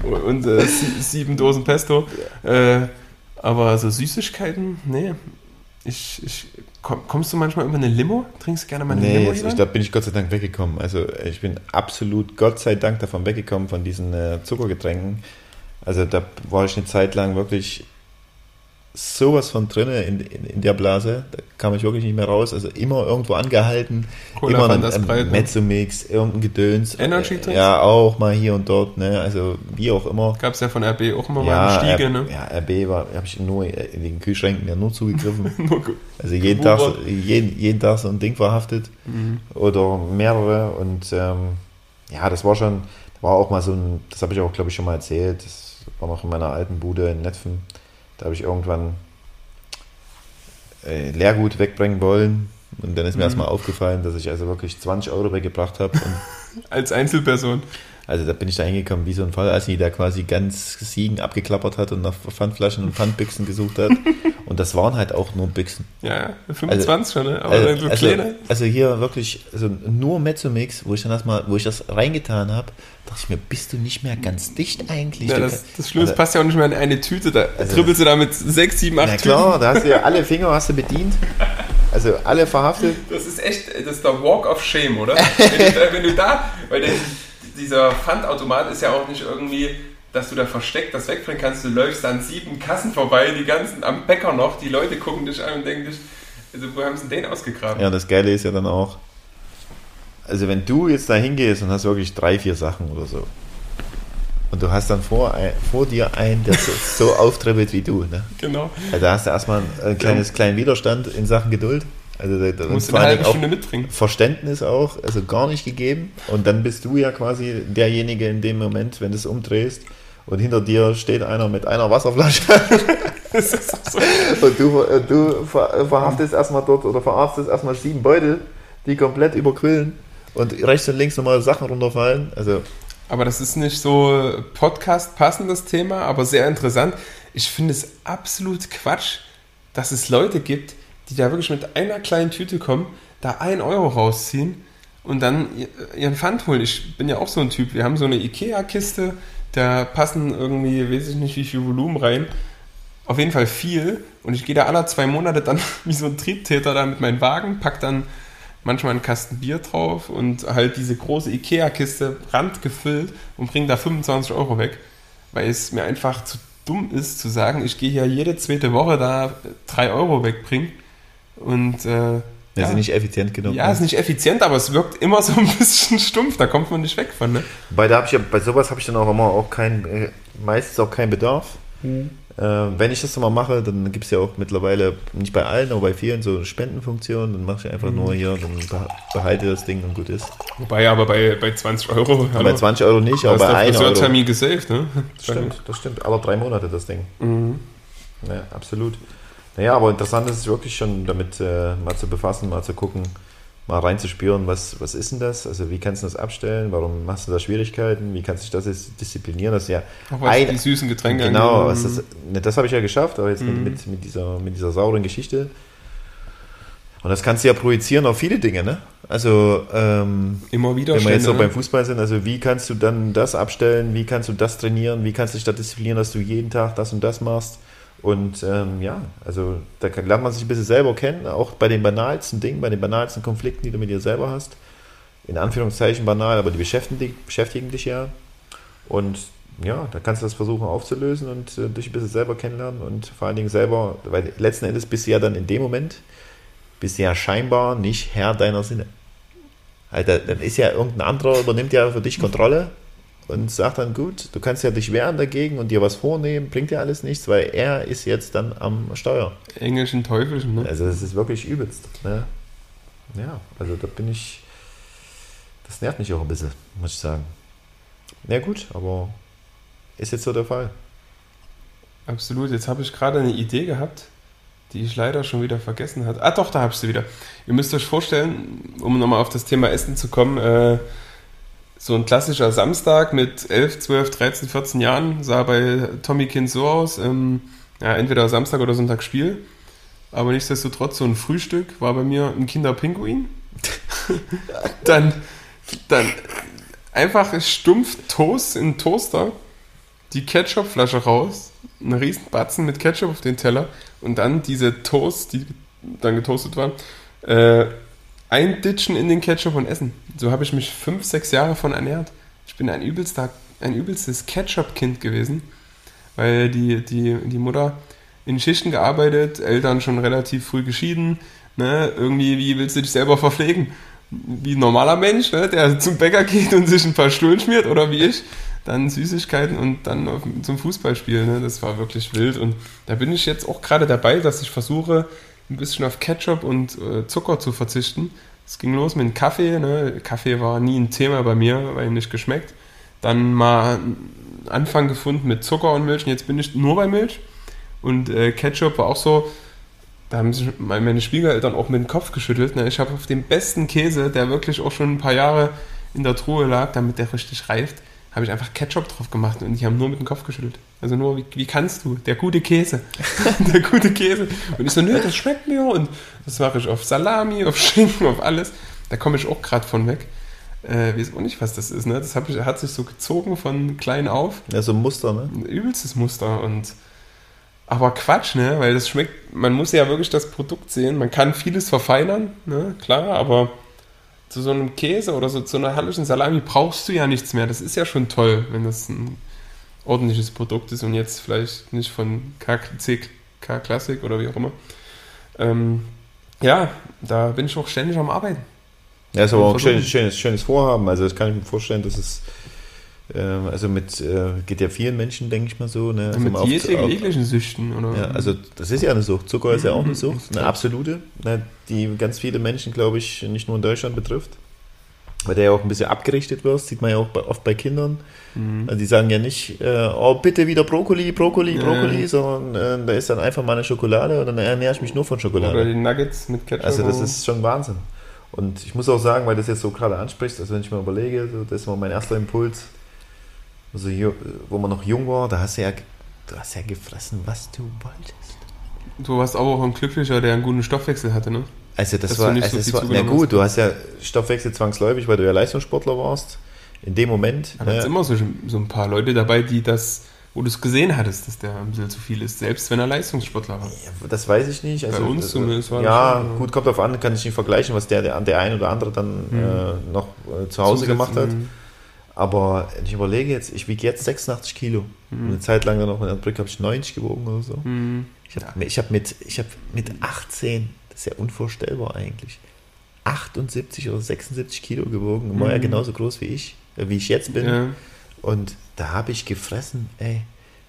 und, und äh, sieben Dosen Pesto. Äh, aber so Süßigkeiten, nee. Ich, ich, kommst du manchmal über eine Limo? Trinkst du gerne mal eine nee, Limo? Nee, da bin ich Gott sei Dank weggekommen. Also ich bin absolut Gott sei Dank davon weggekommen, von diesen äh, Zuckergetränken. Also da war ich eine Zeit lang wirklich sowas von drin in, in, in, der Blase. Da kam ich wirklich nicht mehr raus. Also immer irgendwo angehalten. Cola, immer ein, ein Mezzomix, irgendein Gedöns. Energy Drinks? Ja, auch mal hier und dort. Ne? Also wie auch immer. Gab es ja von RB auch immer ja, mal eine Stiege. Ne? Ja, RB war, habe ich nur in den Kühlschränken ja nur zugegriffen. also jeden Tag, jeden, jeden Tag so ein Ding verhaftet. Mhm. Oder mehrere. Und ähm, ja, das war schon, war auch mal so ein, das habe ich auch glaube ich schon mal erzählt. Das war noch in meiner alten Bude in Netfen da habe ich irgendwann äh, Leergut wegbringen wollen. Und dann ist mir mhm. erstmal aufgefallen, dass ich also wirklich 20 Euro weggebracht habe. Als Einzelperson. Also da bin ich da hingekommen wie so ein Fall, als sie da quasi ganz Siegen abgeklappert hat und nach Pfandflaschen und Pfandbüchsen gesucht hat. Und das waren halt auch nur Büchsen. Ja, 25 also, schon, ne? Aber also, so also, also, hier wirklich, also nur Mezzomix, wo ich dann erstmal, wo ich das reingetan habe, dachte ich mir, bist du nicht mehr ganz dicht eigentlich? Ja, das, das Schlimme also, passt ja auch nicht mehr in eine Tüte. Da also, trippelst du da mit 6, 7, 8 Na klar, Tüten. da hast du ja alle Finger hast du bedient. Also alle verhaftet. Das ist echt, das ist der Walk of Shame, oder? wenn, du da, wenn du da, weil der, dieser Pfandautomat ist ja auch nicht irgendwie, dass du da versteckt das wegbringen kannst. Du läufst an sieben Kassen vorbei, die ganzen am Bäcker noch, die Leute gucken dich an und denken dich, also wo haben sie den ausgegraben? Ja, das Geile ist ja dann auch, also wenn du jetzt da hingehst und hast wirklich drei, vier Sachen oder so, und du hast dann vor, vor dir einen, der so, so auftribbelt wie du. Ne? Genau. Also da hast du erstmal ein kleines, ja. kleinen Widerstand in Sachen Geduld. Also da, du musst vor eine halbe Stunde mitbringen. Verständnis auch, also gar nicht gegeben. Und dann bist du ja quasi derjenige in dem Moment, wenn du es umdrehst und hinter dir steht einer mit einer Wasserflasche. so. Und du, du verhaftest erstmal dort oder verarztest erstmal sieben Beutel, die komplett überquillen und rechts und links nochmal Sachen runterfallen. Also aber das ist nicht so Podcast passendes Thema, aber sehr interessant. Ich finde es absolut Quatsch, dass es Leute gibt, die da wirklich mit einer kleinen Tüte kommen, da ein Euro rausziehen und dann ihren Pfand holen. Ich bin ja auch so ein Typ. Wir haben so eine Ikea-Kiste, da passen irgendwie, weiß ich nicht, wie viel Volumen rein. Auf jeden Fall viel. Und ich gehe da alle zwei Monate dann wie so ein Triebtäter da mit meinem Wagen, pack dann manchmal einen Kasten Bier drauf und halt diese große Ikea-Kiste randgefüllt und bringe da 25 Euro weg, weil es mir einfach zu dumm ist zu sagen, ich gehe hier jede zweite Woche da 3 Euro wegbringen und äh, ja, ja. ist nicht effizient genug. Ja, ne? ist nicht effizient, aber es wirkt immer so ein bisschen stumpf, da kommt man nicht weg von. Ne? Bei, da hab ich bei sowas habe ich dann auch immer auch kein, äh, meistens auch keinen Bedarf. Mhm. Äh, wenn ich das mal mache, dann gibt es ja auch mittlerweile, nicht bei allen, aber bei vielen so Spendenfunktionen, dann mache ich einfach mhm. nur hier, dann behalte das Ding und gut ist. Wobei aber bei, bei 20 Euro. Bei 20 Euro nicht, aber bei 1 Euro. Termin gesaved, ne? Das stimmt, das stimmt. Aber drei Monate das Ding. Mhm. Ja, absolut. Naja, aber interessant ist es wirklich schon, damit äh, mal zu befassen, mal zu gucken, mal reinzuspüren, was, was ist denn das? Also wie kannst du das abstellen? Warum machst du da Schwierigkeiten? Wie kannst du dich das jetzt disziplinieren? Das ist ja Auch ein, die süßen Getränke. Genau, das, ne, das habe ich ja geschafft, aber jetzt mhm. mit, mit, mit, dieser, mit dieser sauren Geschichte. Und das kannst du ja projizieren auf viele Dinge, ne? Also ähm, immer wieder. Wenn wir jetzt so beim Fußball sind, also wie kannst du dann das abstellen? Wie kannst du das trainieren? Wie kannst du dich da disziplinieren, dass du jeden Tag das und das machst? Und ähm, ja, also da lernt man sich ein bisschen selber kennen, auch bei den banalsten Dingen, bei den banalsten Konflikten, die du mit dir selber hast. In Anführungszeichen banal, aber die beschäftigen dich, beschäftigen dich ja. Und ja, da kannst du das versuchen aufzulösen und äh, dich ein bisschen selber kennenlernen und vor allen Dingen selber, weil letzten Endes bist du ja dann in dem Moment, bist du ja scheinbar nicht Herr deiner Sinne. Also, dann ist ja irgendein anderer, übernimmt ja für dich Kontrolle und sagt dann, gut, du kannst ja dich wehren dagegen und dir was vornehmen, bringt ja alles nichts, weil er ist jetzt dann am Steuer. Englischen Teufelchen, ne? Also das ist wirklich übelst. Ne? Ja, also da bin ich, das nervt mich auch ein bisschen, muss ich sagen. Na ja, gut, aber ist jetzt so der Fall. Absolut, jetzt habe ich gerade eine Idee gehabt, die ich leider schon wieder vergessen hatte. Ah doch, da habe ich sie wieder. Ihr müsst euch vorstellen, um nochmal auf das Thema Essen zu kommen, äh, so ein klassischer Samstag mit 11, 12, 13, 14 Jahren sah bei Tommy Kind so aus. Ähm, ja, entweder Samstag oder Sonntag Spiel. Aber nichtsdestotrotz, so ein Frühstück war bei mir ein Kinderpinguin. dann, dann einfach stumpf Toast in den Toaster, die Ketchupflasche raus, einen riesen Batzen mit Ketchup auf den Teller und dann diese Toast, die dann getoastet waren, äh, einditschen in den Ketchup und essen. So habe ich mich fünf, sechs Jahre von ernährt. Ich bin ein, übelster, ein übelstes Ketchup-Kind gewesen, weil die, die, die Mutter in Schichten gearbeitet, Eltern schon relativ früh geschieden. Ne? Irgendwie, wie willst du dich selber verpflegen? Wie ein normaler Mensch, ne? der zum Bäcker geht und sich ein paar Stullen schmiert oder wie ich. Dann Süßigkeiten und dann auf, zum Fußballspiel. Ne? Das war wirklich wild. Und da bin ich jetzt auch gerade dabei, dass ich versuche, ein bisschen auf Ketchup und äh, Zucker zu verzichten. Es ging los mit Kaffee. Ne? Kaffee war nie ein Thema bei mir, weil nicht geschmeckt. Dann mal Anfang gefunden mit Zucker und Milch und jetzt bin ich nur bei Milch. Und äh, Ketchup war auch so, da haben sich meine Schwiegereltern auch mit dem Kopf geschüttelt. Ne? Ich habe auf dem besten Käse, der wirklich auch schon ein paar Jahre in der Truhe lag, damit der richtig reift, habe ich einfach Ketchup drauf gemacht und die haben nur mit dem Kopf geschüttelt. Also nur, wie, wie kannst du? Der gute Käse. der gute Käse. Und ich so, nö, das schmeckt mir. Und das mache ich auf Salami, auf Schinken, auf alles. Da komme ich auch gerade von weg. Äh, weiß auch nicht, was das ist. Ne? Das ich, hat sich so gezogen von klein auf. Ja, so ein Muster, ne? Ein übelstes Muster. Und aber Quatsch, ne? Weil das schmeckt, man muss ja wirklich das Produkt sehen. Man kann vieles verfeinern, ne? Klar, aber zu so einem Käse oder so zu einer herrlichen Salami brauchst du ja nichts mehr. Das ist ja schon toll, wenn das ein ordentliches Produkt ist und jetzt vielleicht nicht von KC Classic oder wie auch immer. Ähm, ja, da bin ich auch ständig am Arbeiten. Ja, ist aber auch ein schönes, schönes, schönes Vorhaben. Also das kann ich mir vorstellen, dass es also mit, äh, geht ja vielen Menschen, denke ich mal so. Ne? Also mit jeglichen Süchten, oder? Ja, also das ist ja eine Sucht. Zucker ist ja auch eine mhm. Sucht, eine absolute, ne? die ganz viele Menschen, glaube ich, nicht nur in Deutschland betrifft. Weil der ja auch ein bisschen abgerichtet wird, sieht man ja auch bei, oft bei Kindern. Mhm. Also die sagen ja nicht, äh, oh bitte wieder Brokkoli, Brokkoli, Brokkoli, ja. sondern äh, da ist dann einfach mal eine Schokolade und dann ernähre ich mich nur von Schokolade. Oder die Nuggets mit Ketchup. Also das ist schon Wahnsinn. Und ich muss auch sagen, weil du das jetzt so gerade ansprichst, also wenn ich mir überlege, so, das war mein erster Impuls, also wo man noch jung war, da hast du ja, du hast ja gefressen, was du wolltest. Du warst aber auch ein Glücklicher, der einen guten Stoffwechsel hatte, ne? Also das Dass war, also so war na gut, du hast ja Stoffwechsel zwangsläufig, weil du ja Leistungssportler warst. In dem Moment. Da ne? immer so, so ein paar Leute dabei, die das wo du es gesehen hattest, dass der ein bisschen zu viel ist, selbst wenn er Leistungssportler war. Ja, das weiß ich nicht. Also, Bei uns zumindest war Ja, schon, gut, kommt auf an, kann ich nicht vergleichen, was der, der, der ein oder andere dann mhm. äh, noch äh, zu Hause gemacht hat. Mhm. Aber ich überlege jetzt, ich wiege jetzt 86 Kilo. Mhm. Eine Zeit lang noch in der Brücke habe ich 90 gewogen oder so. Mhm. Ich habe ja. hab mit, hab mit 18, das ist ja unvorstellbar eigentlich, 78 oder 76 Kilo gewogen. Und war ja mhm. genauso groß wie ich, äh, wie ich jetzt bin. Ja. Und da habe ich gefressen, ey.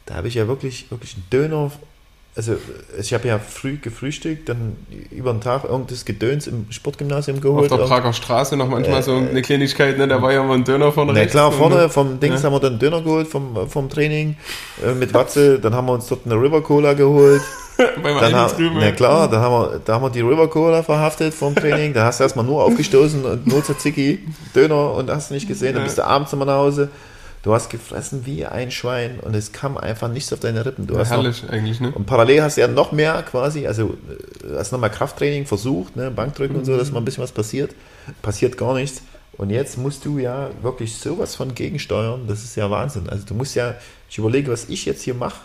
Da habe ich ja wirklich, wirklich einen Döner also ich habe ja früh gefrühstückt, dann über den Tag irgendwas Gedöns im Sportgymnasium geholt. Auf der Prager Straße noch manchmal äh, so eine Kleinigkeit, ne? da war ja mal ein Döner vorne Na klar, vorne vom Dings ja. haben wir dann einen Döner geholt vom, vom Training äh, mit Watze, dann haben wir uns dort eine River Cola geholt. Beim dann ha, drüben, na klar, dann haben wir, da haben wir die River Cola verhaftet vom Training, da hast du erstmal nur aufgestoßen und nur Tzatziki, Döner und hast du nicht gesehen, dann bist du abends immer nach Hause. Du hast gefressen wie ein Schwein und es kam einfach nichts auf deine Rippen. Du ja, hast herrlich noch, eigentlich, ne? Und parallel hast du ja noch mehr quasi, also äh, hast nochmal Krafttraining versucht, ne, Bankdrücken mhm. und so, dass mal ein bisschen was passiert. Passiert gar nichts. Und jetzt musst du ja wirklich sowas von gegensteuern, das ist ja Wahnsinn. Also du musst ja, ich überlege, was ich jetzt hier mache.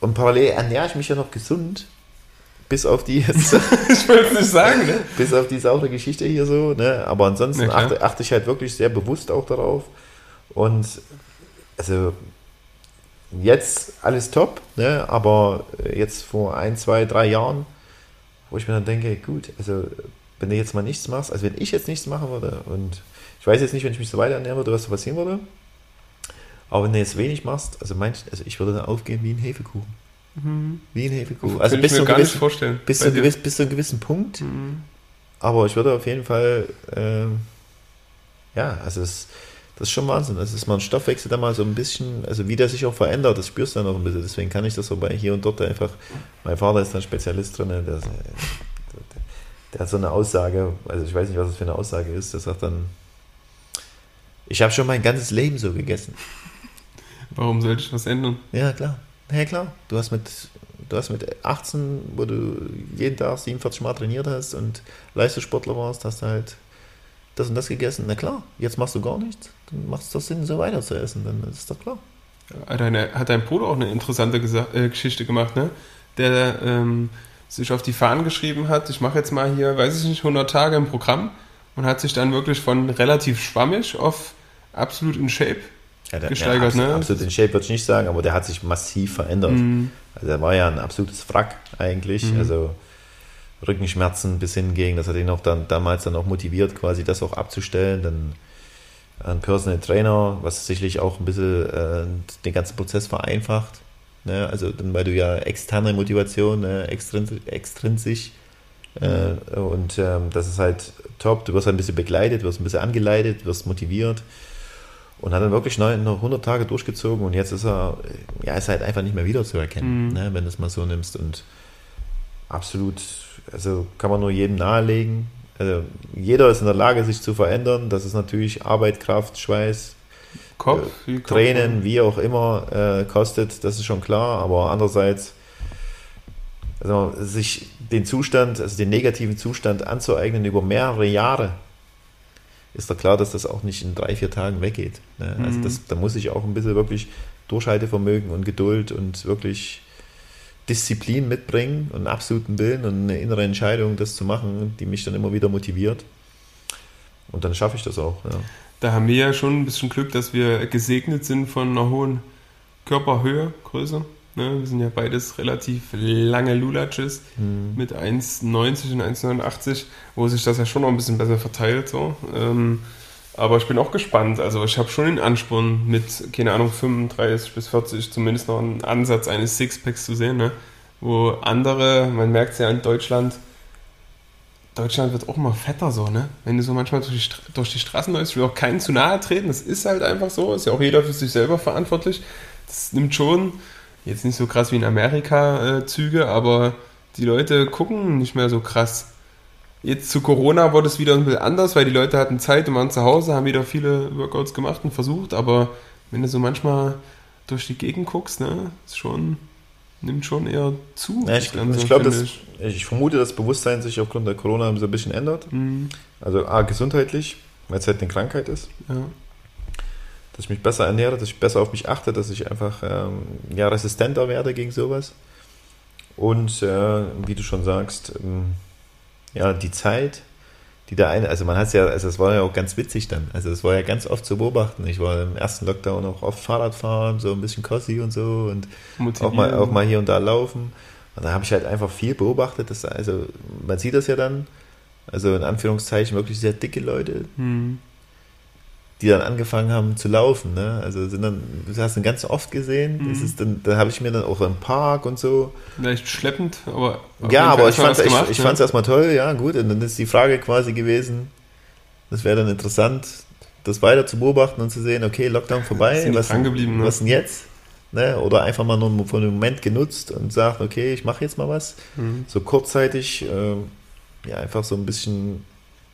Und parallel ernähre ich mich ja noch gesund. Bis auf die jetzt. ich will es nicht sagen, ne? Bis auf die saure Geschichte hier so, ne? Aber ansonsten achte, achte ich halt wirklich sehr bewusst auch darauf. Und also jetzt alles top, ne? aber jetzt vor ein, zwei, drei Jahren, wo ich mir dann denke, gut, also wenn du jetzt mal nichts machst, also wenn ich jetzt nichts machen würde und ich weiß jetzt nicht, wenn ich mich so weiter ernähren würde, was so passieren würde, aber wenn du jetzt wenig machst, also manch, also ich würde dann aufgehen wie ein Hefekuchen. Mhm. Wie ein Hefekuchen. Also bis, zu einem, gewissen, vorstellen, bis, zu gewiss, bis zu einem gewissen Punkt. Mhm. Aber ich würde auf jeden Fall, äh, ja, also es das ist schon Wahnsinn. Das ist mal ein Stoffwechsel da mal so ein bisschen, also wie der sich auch verändert, das spürst du dann auch ein bisschen. Deswegen kann ich das so bei hier und dort einfach. Mein Vater ist ein Spezialist drin, der, der, der hat so eine Aussage, also ich weiß nicht, was das für eine Aussage ist, der sagt dann, ich habe schon mein ganzes Leben so gegessen. Warum sollte ich was ändern? Ja, klar. Ja, klar, du hast mit, du hast mit 18, wo du jeden Tag 47 Mal trainiert hast und Leistungssportler warst, hast du halt das und das gegessen. Na klar, jetzt machst du gar nichts. Dann macht es doch Sinn, so weiter zu essen, dann ist doch klar. Hat, eine, hat dein Bruder auch eine interessante Gesa äh, Geschichte gemacht, ne? Der ähm, sich auf die Fahnen geschrieben hat, ich mache jetzt mal hier, weiß ich nicht, 100 Tage im Programm und hat sich dann wirklich von relativ schwammig auf absolut in Shape Ja, der, Gesteigert, ja, ne? Absolut in Shape würde ich nicht sagen, aber der hat sich massiv verändert. Mhm. Also er war ja ein absolutes Wrack eigentlich. Mhm. Also Rückenschmerzen bis hingegen, das hat ihn auch dann damals dann auch motiviert, quasi das auch abzustellen. Dann ein Personal Trainer, was sicherlich auch ein bisschen äh, den ganzen Prozess vereinfacht. Ne? Also dann, weil du ja externe Motivation, ne? extrinsisch, extrinsisch äh, und ähm, das ist halt top. Du wirst halt ein bisschen begleitet, wirst ein bisschen angeleitet, wirst motiviert und hat dann wirklich noch 100 Tage durchgezogen und jetzt ist er, ja, ist halt einfach nicht mehr wiederzuerkennen, Mhm. ne, wenn du es mal so nimmst und absolut, also kann man nur jedem nahelegen. Also jeder ist in der Lage, sich zu verändern. Das ist natürlich Arbeit, Kraft, Schweiß, Kopf, Kopf. Tränen, wie auch immer, äh, kostet, das ist schon klar, aber andererseits also sich den Zustand, also den negativen Zustand anzueignen über mehrere Jahre, ist doch klar, dass das auch nicht in drei, vier Tagen weggeht. Ne? Also Mhm. das, da muss ich auch ein bisschen wirklich Durchhaltevermögen und Geduld und wirklich Disziplin mitbringen und einen absoluten Willen und eine innere Entscheidung, das zu machen, die mich dann immer wieder motiviert. Und dann schaffe ich das auch. Ja. Da haben wir ja schon ein bisschen Glück, dass wir gesegnet sind von einer hohen Körperhöhe, Größe. Ne? Wir sind ja beides relativ lange Lulatches mit 1,90 und 1,89, wo sich das ja schon noch ein bisschen besser verteilt. So. Ähm, aber ich bin auch gespannt. Also ich habe schon den Ansporn mit, keine Ahnung, 35 bis 40 zumindest noch einen Ansatz eines Sixpacks zu sehen. Ne? Wo andere, man merkt es ja in Deutschland, Deutschland wird auch immer fetter so, ne? Wenn du so manchmal durch die, durch die Straßen läufst, will auch keinen zu nahe treten, das ist halt einfach so, ist ja auch jeder für sich selber verantwortlich. Das nimmt schon, jetzt nicht so krass wie in Amerika äh, Züge, aber die Leute gucken nicht mehr so krass. Jetzt zu Corona wurde es wieder ein bisschen anders, weil die Leute hatten Zeit und waren zu Hause, haben wieder viele Workouts gemacht und versucht, aber wenn du so manchmal durch die Gegend guckst, ne, ist schon, nimmt schon eher zu. Ja, ich ich glaube, dass ich vermute, dass Bewusstsein sich aufgrund der Corona so ein bisschen ändert. Mhm, Also A, gesundheitlich, weil es halt eine Krankheit ist. ja. Dass ich mich besser ernähre, dass ich besser auf mich achte, dass ich einfach ähm, ja, resistenter werde gegen sowas. Und äh, wie du schon sagst, ähm, ja, die Zeit, die da eine, also man hat es ja, also es war ja auch ganz witzig dann. Also es war ja ganz oft zu beobachten. Ich war im ersten Lockdown auch oft Fahrrad fahren, so ein bisschen Kossi und so und auch mal, auch mal hier und da laufen. Und da habe ich halt einfach viel beobachtet. Dass, also man sieht das ja dann, also in Anführungszeichen wirklich sehr dicke Leute, Hm. Die dann angefangen haben zu laufen. Ne? Also sind dann, das hast du ganz oft gesehen. Mhm. Das ist dann, da habe ich mir dann auch im Park und so. Vielleicht schleppend, aber. ja, aber ich fand es gemacht, ich, ich ne? erstmal toll, ja, gut. Und dann ist die Frage quasi gewesen, das wäre dann interessant, das weiter zu beobachten und zu sehen, okay, Lockdown vorbei, Sind was, ne? was denn jetzt? Ne? Oder einfach mal nur für einen Moment genutzt und sagt, okay, ich mache jetzt mal was. Mhm. So kurzzeitig, ähm, ja, einfach so ein bisschen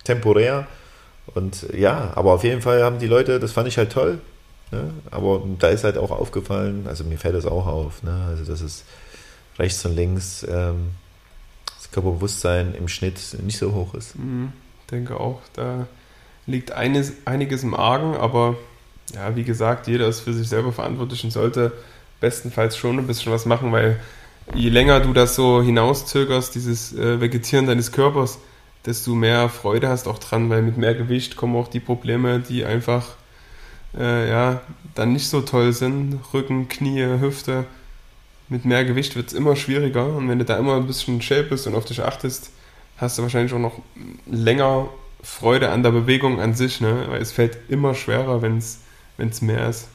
temporär. Und ja, aber auf jeden Fall haben die Leute, das fand ich halt toll. Ne? Aber da ist halt auch aufgefallen, also mir fällt das auch auf, ne? also dass es rechts und links ähm, das Körperbewusstsein im Schnitt nicht so hoch ist. Mhm, denke auch, da liegt eines, einiges im Argen, aber ja, wie gesagt, jeder ist für sich selber verantwortlich und sollte bestenfalls schon ein bisschen was machen, weil je länger du das so hinauszögerst, dieses äh, Vegetieren deines Körpers, desto mehr Freude hast auch dran, weil mit mehr Gewicht kommen auch die Probleme, die einfach äh, ja, dann nicht so toll sind. Rücken, Knie, Hüfte. Mit mehr Gewicht wird es immer schwieriger und wenn du da immer ein bisschen shape bist und auf dich achtest, hast du wahrscheinlich auch noch länger Freude an der Bewegung an sich, ne? weil es fällt immer schwerer, wenn es mehr ist.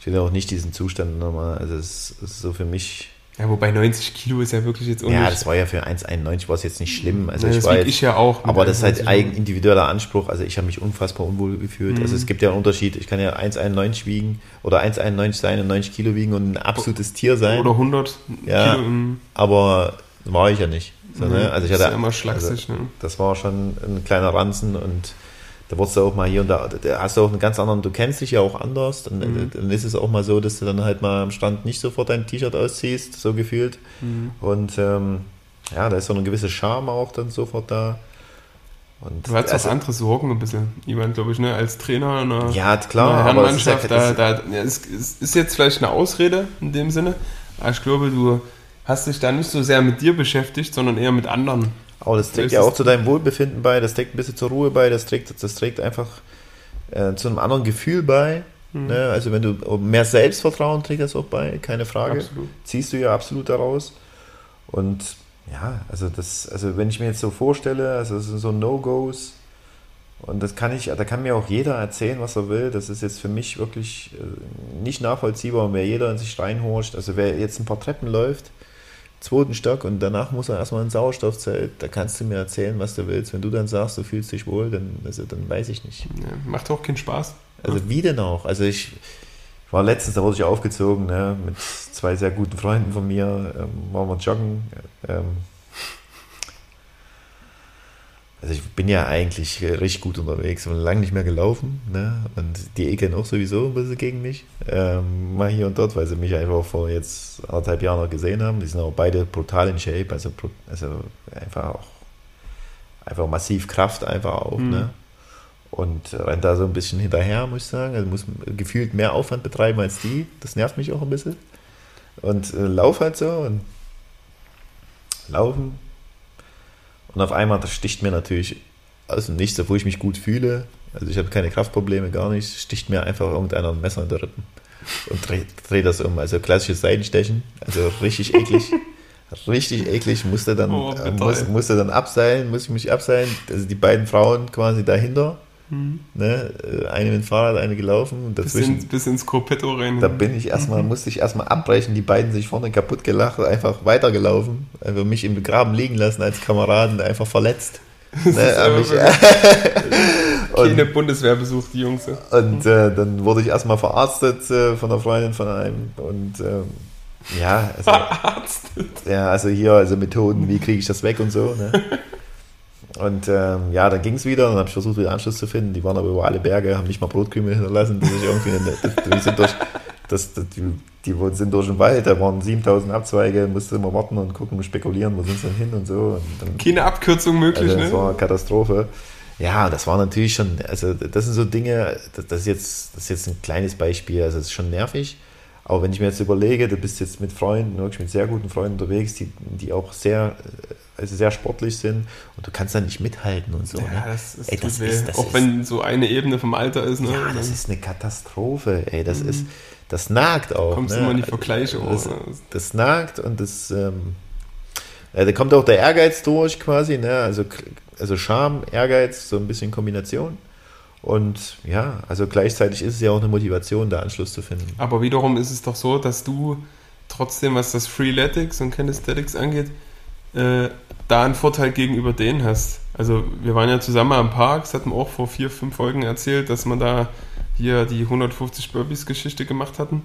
Ich will auch nicht diesen Zustand nochmal, also es ist so für mich, Ja, wobei 90 Kilo ist ja wirklich jetzt ja, das war ja für 1,91 war es jetzt nicht schlimm. Also Ne, ich das jetzt, ich ja auch. Aber das ist halt 91. eigen individueller Anspruch. Also ich habe mich unfassbar unwohl gefühlt. Mhm. Also es gibt ja einen Unterschied. Ich kann ja 1,91 wiegen oder 1,91 sein und 90 Kilo wiegen und ein absolutes Tier sein. Oder 100 Ja. Kilo aber war ich ja nicht. So, ne? Also ich ist hatte, ja immer schlaksig. also, ne? das war schon ein kleiner Ranzen und da wurdest du auch mal hier und da, da hast du auch einen ganz anderen, du kennst dich ja auch anders, dann, Mhm. dann ist es auch mal so, dass du dann halt mal am Strand nicht sofort dein T-Shirt ausziehst, so gefühlt. Mhm. Und ähm, ja, da ist so eine gewisse Charme auch dann sofort da. Und Du hast also- auch andere Sorgen ein bisschen, Ivan, glaube ich, ne? als Trainer einer, Ja, klar, einer aber es ist ja- da, da, ja, es ist jetzt vielleicht eine Ausrede in dem Sinne, aber ich glaube, du hast dich da nicht so sehr mit dir beschäftigt, sondern eher mit anderen. Aber das trägt ja auch zu deinem Wohlbefinden bei, das trägt ein bisschen zur Ruhe bei, das trägt, das trägt einfach äh, zu einem anderen Gefühl bei. Mhm. Ne? Also wenn du mehr Selbstvertrauen trägt das auch bei, keine Frage. Absolut. Ziehst du ja absolut daraus. Und ja, also das, also wenn ich mir jetzt so vorstelle, also es sind so No-Gos und das kann ich, da kann mir auch jeder erzählen, was er will. Das ist jetzt für mich wirklich äh, nicht nachvollziehbar, und wer jeder in sich reinhorcht. Also wer jetzt ein paar Treppen läuft, zweiten Stock und danach muss er erstmal ein Sauerstoffzelt, da kannst du mir erzählen, was du willst. Wenn du dann sagst, du fühlst dich wohl, dann, also, dann weiß ich nicht. Ja, macht auch keinen Spaß. Also wie denn auch? Also ich war letztens, da wurde ich aufgezogen, ne, mit zwei sehr guten Freunden von mir, ähm, waren wir joggen. Ähm, also ich bin ja eigentlich richtig gut unterwegs und lange nicht mehr gelaufen, ne? Und die ekeln auch sowieso ein bisschen gegen mich. Ähm, mal hier und dort, weil sie mich einfach vor jetzt anderthalb Jahren noch gesehen haben. Die sind auch beide brutal in Shape, also, also einfach auch einfach massiv Kraft einfach auch, Mhm. ne? Und rennt da so ein bisschen hinterher, muss ich sagen. Also muss gefühlt mehr Aufwand betreiben als die. Das nervt mich auch ein bisschen. Und äh, lauf halt so und laufen. Und auf einmal, sticht mir natürlich aus dem Nichts, obwohl ich mich gut fühle. Also ich habe keine Kraftprobleme, gar nicht. Sticht mir einfach irgendeiner ein Messer in der Rippen und dreht, dreht das um. Also klassisches Seitenstechen. Also richtig eklig. Richtig eklig. Musste dann, Oh, äh, bitte, muss, ey. musste dann abseilen, musste ich mich abseilen. Also die beiden Frauen quasi dahinter. Mhm. Ne? Äh, Eine mit dem Fahrrad, eine gelaufen. Und Bis, dazwischen, in, bis ins Corpetto rein. da bin ich erstmal, musste ich erstmal abbrechen, die beiden sich vorne kaputt gelacht, einfach weitergelaufen, einfach mich im Graben liegen lassen als Kameraden, einfach verletzt. Ne, hab aber mich, Keine und Bundeswehr besucht, die Jungs. und äh, dann wurde ich erstmal verarztet äh, von einer Freundin von einem und ähm, ja, also, ja, also hier, also Methoden, wie kriege ich das weg und so. Ne? Und ähm, ja, dann ging es wieder, dann habe ich versucht, wieder Anschluss zu finden. Die waren aber über alle Berge, haben nicht mal Brotkrümel hinterlassen. Die, sich irgendwie eine, die, sind durch, das, das, die, die sind durch den Wald, da waren 7000 Abzweige, musste immer warten und gucken, spekulieren, wo sind sie denn hin und so. Und dann, Keine Abkürzung möglich, also das ne? war eine Katastrophe. Ja, das war natürlich schon, also das sind so Dinge, das, das, ist jetzt, das ist jetzt ein kleines Beispiel, also es ist schon nervig. Aber wenn ich mir jetzt überlege, du bist jetzt mit Freunden, wirklich mit sehr guten Freunden unterwegs, die, die auch sehr, äh, also sehr sportlich sind und du kannst da nicht mithalten und so. Ja, ne? das, ist, Ey, das ist- das Auch ist- wenn so eine Ebene vom Alter ist, ne? Ja, das ist eine Katastrophe, ey. Das ist, das nagt auch. kommst du ne? immer in die Vergleiche das. Ne? das nagt und das, ähm, ja, da kommt auch der Ehrgeiz durch quasi, ne? Also, also Charme, Ehrgeiz, so ein bisschen Kombination. Und ja, also gleichzeitig ist es ja auch eine Motivation, da Anschluss zu finden. Aber wiederum ist es doch so, dass du trotzdem, was das Freeletics und Kinesthetics angeht, äh, da einen Vorteil gegenüber denen hast. Also wir waren ja zusammen am Park, das hatten wir auch vor vier, fünf Folgen erzählt, dass wir da hier die 150 Burpees Geschichte gemacht hatten,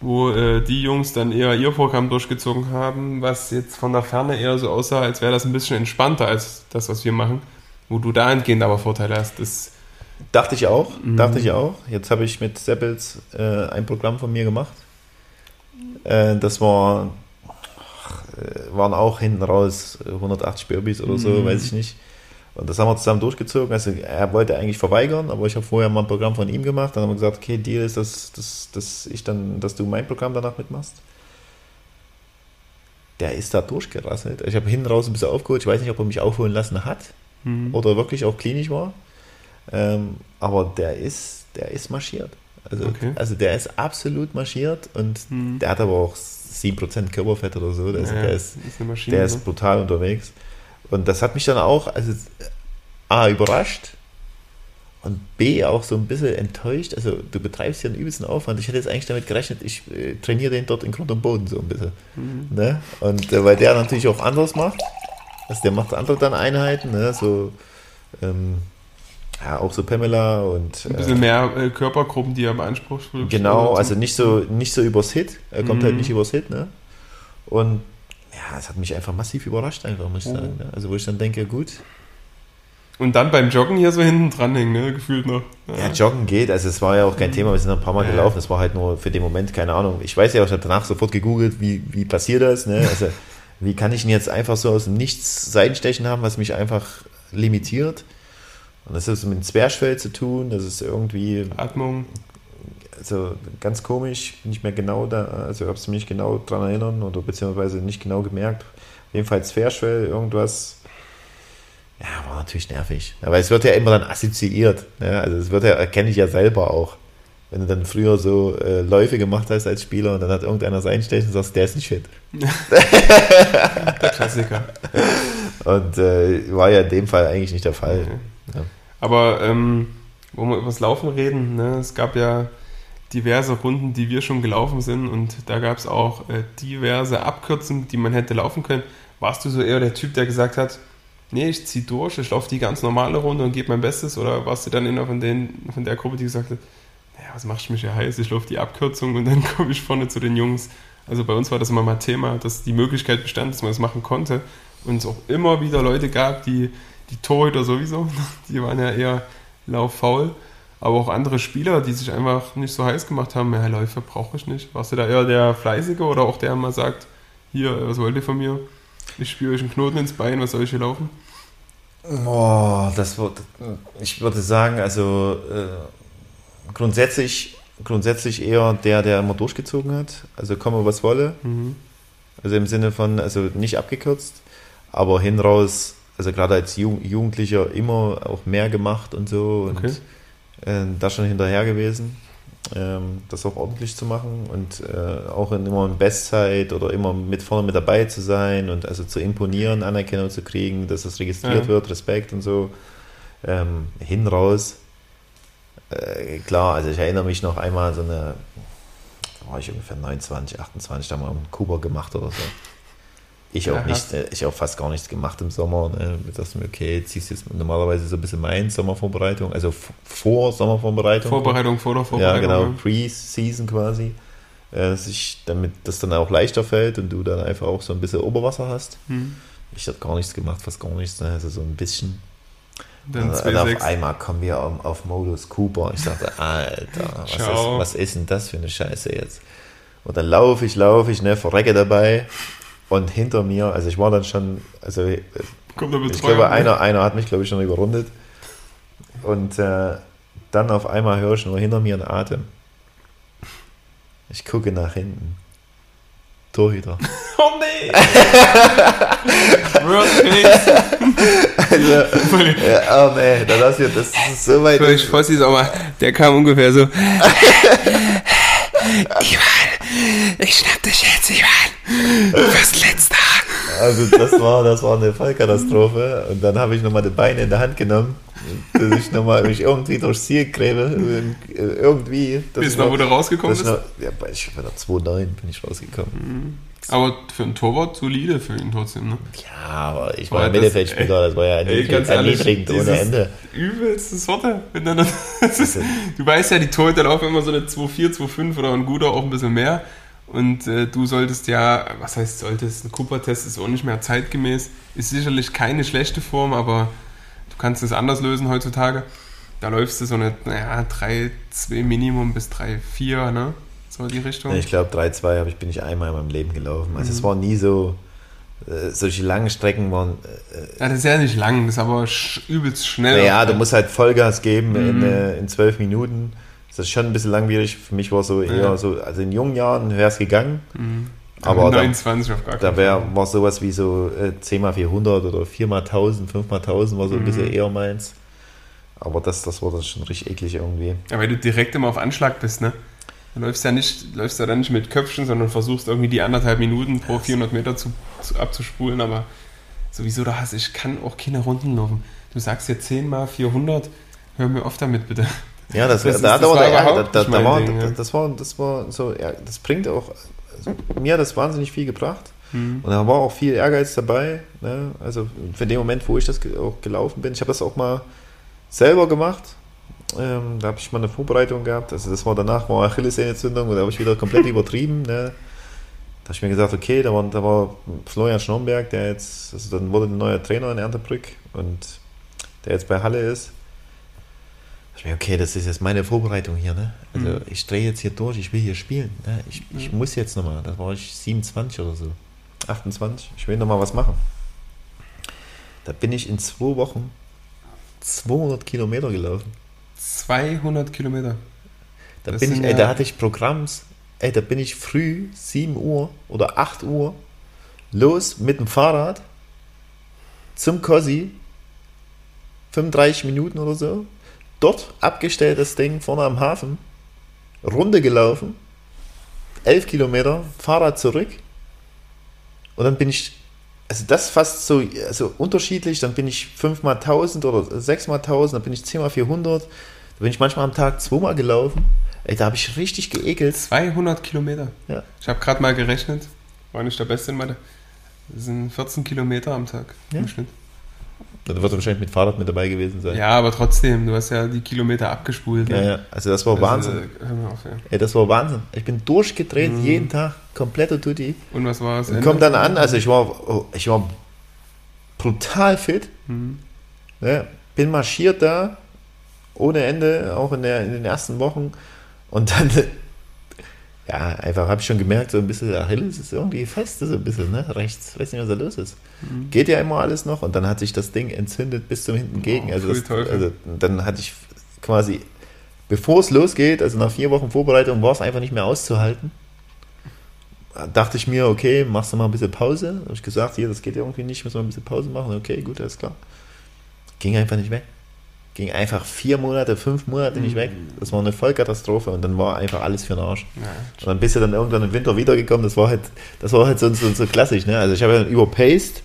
wo äh, die Jungs dann eher ihr Programm durchgezogen haben, was jetzt von der Ferne eher so aussah, als wäre das ein bisschen entspannter als das, was wir machen, wo du dahingehend aber Vorteile hast. Das, Dachte ich auch, Mhm. dachte ich auch. Jetzt habe ich mit Seppels äh, ein Programm von mir gemacht. Äh, das war, äh, waren auch hinten raus 180 Burpees oder so, Mhm. weiß ich nicht. Und das haben wir zusammen durchgezogen. Also er wollte eigentlich verweigern, aber ich habe vorher mal ein Programm von ihm gemacht. Dann haben wir gesagt, okay, Deal ist, dass, dass, dass ich dann, dass du mein Programm danach mitmachst. Der ist da durchgerasselt. Ich habe hinten raus ein bisschen aufgeholt. Ich weiß nicht, ob er mich aufholen lassen hat hm. oder wirklich auch klinisch war. Ähm, aber der ist, der ist marschiert. Also, Okay. also der ist absolut marschiert und Hm. der hat aber auch 7% Körperfett oder so. Also Ja, der ist, ist Maschine. der ne? ist brutal unterwegs. Und das hat mich dann auch, also A, überrascht und B, auch so ein bisschen enttäuscht. Also du betreibst hier einen übelsten Aufwand. Ich hätte jetzt eigentlich damit gerechnet, ich äh, trainiere den dort in Grund und Boden so ein bisschen. Mhm. Ne? Und äh, weil der natürlich auch anderes macht. Also der macht andere dann Einheiten, ne? so ähm, ja, auch so Pamela und Ein äh, bisschen mehr äh, Körpergruppen, die er beansprucht. wirklich. Genau, also nicht so, nicht so übers Hit. Er kommt halt Mhm. nicht übers Hit, ne? Und ja, es hat mich einfach massiv überrascht, einfach, muss ich Oh. sagen. Ne? Also, wo ich dann denke, gut, Und dann beim Joggen hier so hinten dranhängen, ne? gefühlt noch. Ja. Joggen geht, also es war ja auch kein Thema, wir sind ein paar Mal gelaufen, es war halt nur für den Moment, keine Ahnung. Ich weiß ja, ich habe danach sofort gegoogelt, wie, wie passiert das, ne? Also wie kann ich ihn jetzt einfach so aus dem Nichts Seitenstechen haben, was mich einfach limitiert? Und das ist mit dem Zwerchfell zu tun, das ist irgendwie. Atmung. Also ganz komisch, nicht mehr genau da, also habe es mich genau daran erinnern oder beziehungsweise nicht genau gemerkt. Auf jeden Fall Zwerchfell, irgendwas. Ja, war natürlich nervig. Aber es wird ja immer dann assoziiert. Ne? Also es wird ja, erkenne ich ja selber auch. Wenn du dann früher so äh, Läufe gemacht hast als Spieler und dann hat irgendeiner sein Stechen und sagst, der ist nicht fit. der Klassiker. Und äh, war ja in dem Fall eigentlich nicht der Fall. Okay. Ja. Aber ähm, wo wir über das Laufen reden, ne, es gab ja diverse Runden, die wir schon gelaufen sind und da gab es auch äh, diverse Abkürzungen, die man hätte laufen können. Warst du so eher der Typ, der gesagt hat, nee, ich zieh durch, ich laufe die ganz normale Runde und gebe mein Bestes? Oder warst du dann einer von, den, von der Gruppe, die gesagt hat, naja, was machst du mich ja heiß, ich laufe die Abkürzung und dann komme ich vorne zu den Jungs. Also bei uns war das immer mal Thema, dass die Möglichkeit bestand, dass man das machen konnte und es auch immer wieder Leute gab, die, die Torhüter sowieso, die waren ja eher lauffaul, aber auch andere Spieler, die sich einfach nicht so heiß gemacht haben, ja, Läufe brauche ich nicht. Warst du da eher der Fleißige oder auch der mal sagt, hier, was wollt ihr von mir? Ich spiele euch einen Knoten ins Bein, was soll ich hier laufen? Oh, das wird, ich würde sagen, also äh, grundsätzlich, grundsätzlich eher der, der immer durchgezogen hat. Also komme was wolle. Mhm. Also im Sinne von, also nicht abgekürzt, aber hinraus, also gerade als Jugendlicher immer auch mehr gemacht und so okay. und äh, da schon hinterher gewesen, ähm, das auch ordentlich zu machen und äh, auch in, immer in Bestzeit oder immer mit vorne mit dabei zu sein und also zu imponieren, Anerkennung zu kriegen, dass das registriert ja. wird, Respekt und so. Ähm, hin raus äh, klar, also ich erinnere mich noch einmal so eine, da war ich ungefähr 29, 28, da mal einen Kuba gemacht oder so. Ich auch ja, nicht, äh, ich auch fast gar nichts gemacht im Sommer. Ne? Ich dachte mir, okay, ziehst jetzt normalerweise so ein bisschen mein Sommervorbereitung, also vor Sommervorbereitung. Vorbereitung vor der Vorbereitung. Ja, genau, Pre-Season quasi. Äh, dass ich, damit das dann auch leichter fällt und du dann einfach auch so ein bisschen Oberwasser hast. Hm. Ich habe gar nichts gemacht, fast gar nichts, ne? also so ein bisschen. Dann und, und auf einmal kommen wir auf, auf Modus Cooper. Ich dachte, Alter, was ist, was ist denn das für eine Scheiße jetzt? Und dann laufe ich, laufe ich, ne, verrecke dabei. Und hinter mir, also ich war dann schon, also ich glaube, einer, einer hat mich, glaube ich, schon überrundet. Und äh, dann auf einmal höre ich nur hinter mir einen Atem. Ich gucke nach hinten. Torhüter. Oh nee! Also, ja, oh nee, da lass ich, das ist so weit. Ich ist auch mal, der kam ungefähr so. Ivan, ich schnapp dich jetzt, Ivan. Du wirst letzter. Also das war, das war eine Vollkatastrophe. Und dann habe ich nochmal die Beine in der Hand genommen, dass ich nochmal mich irgendwie durchs Ziel gräbe. Irgendwie. Bist du noch, wo du rausgekommen bist? Noch, ja, ich war da 2,9 bin ich rausgekommen. Mhm. Aber für einen Torwart solide für ihn trotzdem, ne? Ja, aber ich war ein Mittelfeldspieler, das war ja erniedrigend ohne Ende. Übelste Sorte. du weißt ja, die Torhüter laufen immer so eine 2,4, 2,5 oder ein guter auch ein bisschen mehr. Und äh, du solltest ja, was heißt solltest, ein Cooper-Test ist auch nicht mehr zeitgemäß. Ist sicherlich keine schlechte Form, aber du kannst es anders lösen heutzutage. Da läufst du so eine, naja, 3, 2 Minimum bis 3, 4, ne? So die Richtung. Ich glaube, 3-2 bin ich einmal in meinem Leben gelaufen. Also mhm. es war nie so, äh, solche langen Strecken waren. Äh, ja, das ist ja nicht lang, das ist aber sch übelst schnell. Naja, du musst halt Vollgas geben mhm. in, äh, in zwölf Minuten. Das ist schon ein bisschen langwierig. Für mich war so eher ja. so, also in jungen Jahren wäre es gegangen. Mhm. Aber 29 da, auf gar Da wär, war sowas wie so äh, 10x400 oder 4x1000, 5x1000 war so ein bisschen mhm. eher meins. Aber das, das war dann schon richtig eklig irgendwie. Ja, weil du direkt immer auf Anschlag bist, ne? Du läufst ja nicht, läufst ja dann nicht mit Köpfchen, sondern versuchst irgendwie die anderthalb Minuten pro 400 Meter zu, zu, abzuspulen, aber sowieso da hast ich kann auch keine Runden laufen. Du sagst ja 10 mal 400, hör mir oft damit bitte. Ja, das, das, da, das, war, da, da, da war, Ding, ja. das war, das war so, ja, das bringt auch, also, mir hat das wahnsinnig viel gebracht. Mhm. Und da war auch viel Ehrgeiz dabei. Ne? Also für den Moment, wo ich das auch gelaufen bin, ich habe das auch mal selber gemacht. Ähm, da habe ich mal eine Vorbereitung gehabt. Also das war danach war Achillessehnenentzündung und da habe ich wieder komplett übertrieben. Ne? Da habe ich mir gesagt, okay, da war, da war Florian Schnomberg, der jetzt, also dann wurde ein neuer Trainer in Erntebrück und der jetzt bei Halle ist. Ich mir, okay, das ist jetzt meine Vorbereitung hier, ne? Also Mhm. ich drehe jetzt hier durch, ich will hier spielen. Ne? Ich, ich Mhm. muss jetzt nochmal, da war ich 27 oder so. 28, ich will nochmal was machen. Da bin ich in zwei Wochen 200 Kilometer gelaufen. 200 Kilometer. Da Das bin ich, ey, ja- da hatte ich Programms, ey, da bin ich früh 7 Uhr oder 8 Uhr los mit dem Fahrrad zum Cosi, 35 Minuten oder so, dort abgestellt das Ding vorne am Hafen, Runde gelaufen, 11 Kilometer, Fahrrad zurück. Und dann bin ich, also das fast so also unterschiedlich, dann bin ich 5 mal 1000 oder 6 mal 1000, dann bin ich 10 mal 400, da bin ich manchmal am Tag zweimal gelaufen, ey, da habe ich richtig geekelt. 200 Kilometer. Ja. Ich habe gerade mal gerechnet. War nicht der Beste in Mathe. Das sind 14 Kilometer am Tag Ja. im Schnitt. Da wird wahrscheinlich mit Fahrrad mit dabei gewesen sein. Ja, aber trotzdem, du hast ja die Kilometer abgespult. ja, ne? ja. Also das war Also, Wahnsinn. äh, auf, ja. Ey, das war Wahnsinn. Ich bin durchgedreht, Mhm. jeden Tag, kompletter Tutti. Und was war es? Kommt dann an, also ich war, oh, ich war brutal fit, Mhm. ne? bin marschiert da, ohne Ende, auch in, der, in den ersten Wochen. Und dann, ja, einfach habe ich schon gemerkt, so ein bisschen, Achilles ist irgendwie fest, so ein bisschen, ne? rechts, weiß nicht, was da los ist. Mhm. Geht ja immer alles noch und dann hat sich das Ding entzündet bis zum hinten gegen. Oh, Also, das, also dann hatte ich quasi, bevor es losgeht, also nach vier Wochen Vorbereitung, war es einfach nicht mehr auszuhalten. Da dachte ich mir, okay, machst du mal ein bisschen Pause. Habe ich gesagt, hier, das geht irgendwie nicht, müssen wir ein bisschen Pause machen. Okay, gut, alles klar. Ging einfach nicht weg. Ging einfach vier Monate, fünf Monate nicht weg. Das war eine Vollkatastrophe und dann war einfach alles für den Arsch. Ja. Und dann bist du dann irgendwann im Winter wiedergekommen. Das war halt, das war halt so, so, so klassisch. Ne? Also ich habe dann überpaced,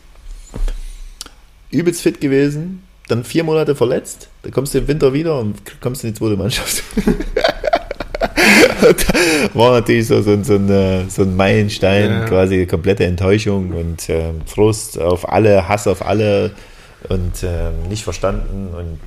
übelst fit gewesen, dann vier Monate verletzt. Dann kommst du im Winter wieder und kommst in die zweite Mannschaft. War natürlich so, so, so, ein, so ein Meilenstein, Ja. quasi komplette Enttäuschung und ähm, Frust auf alle, Hass auf alle und ähm, nicht verstanden. Und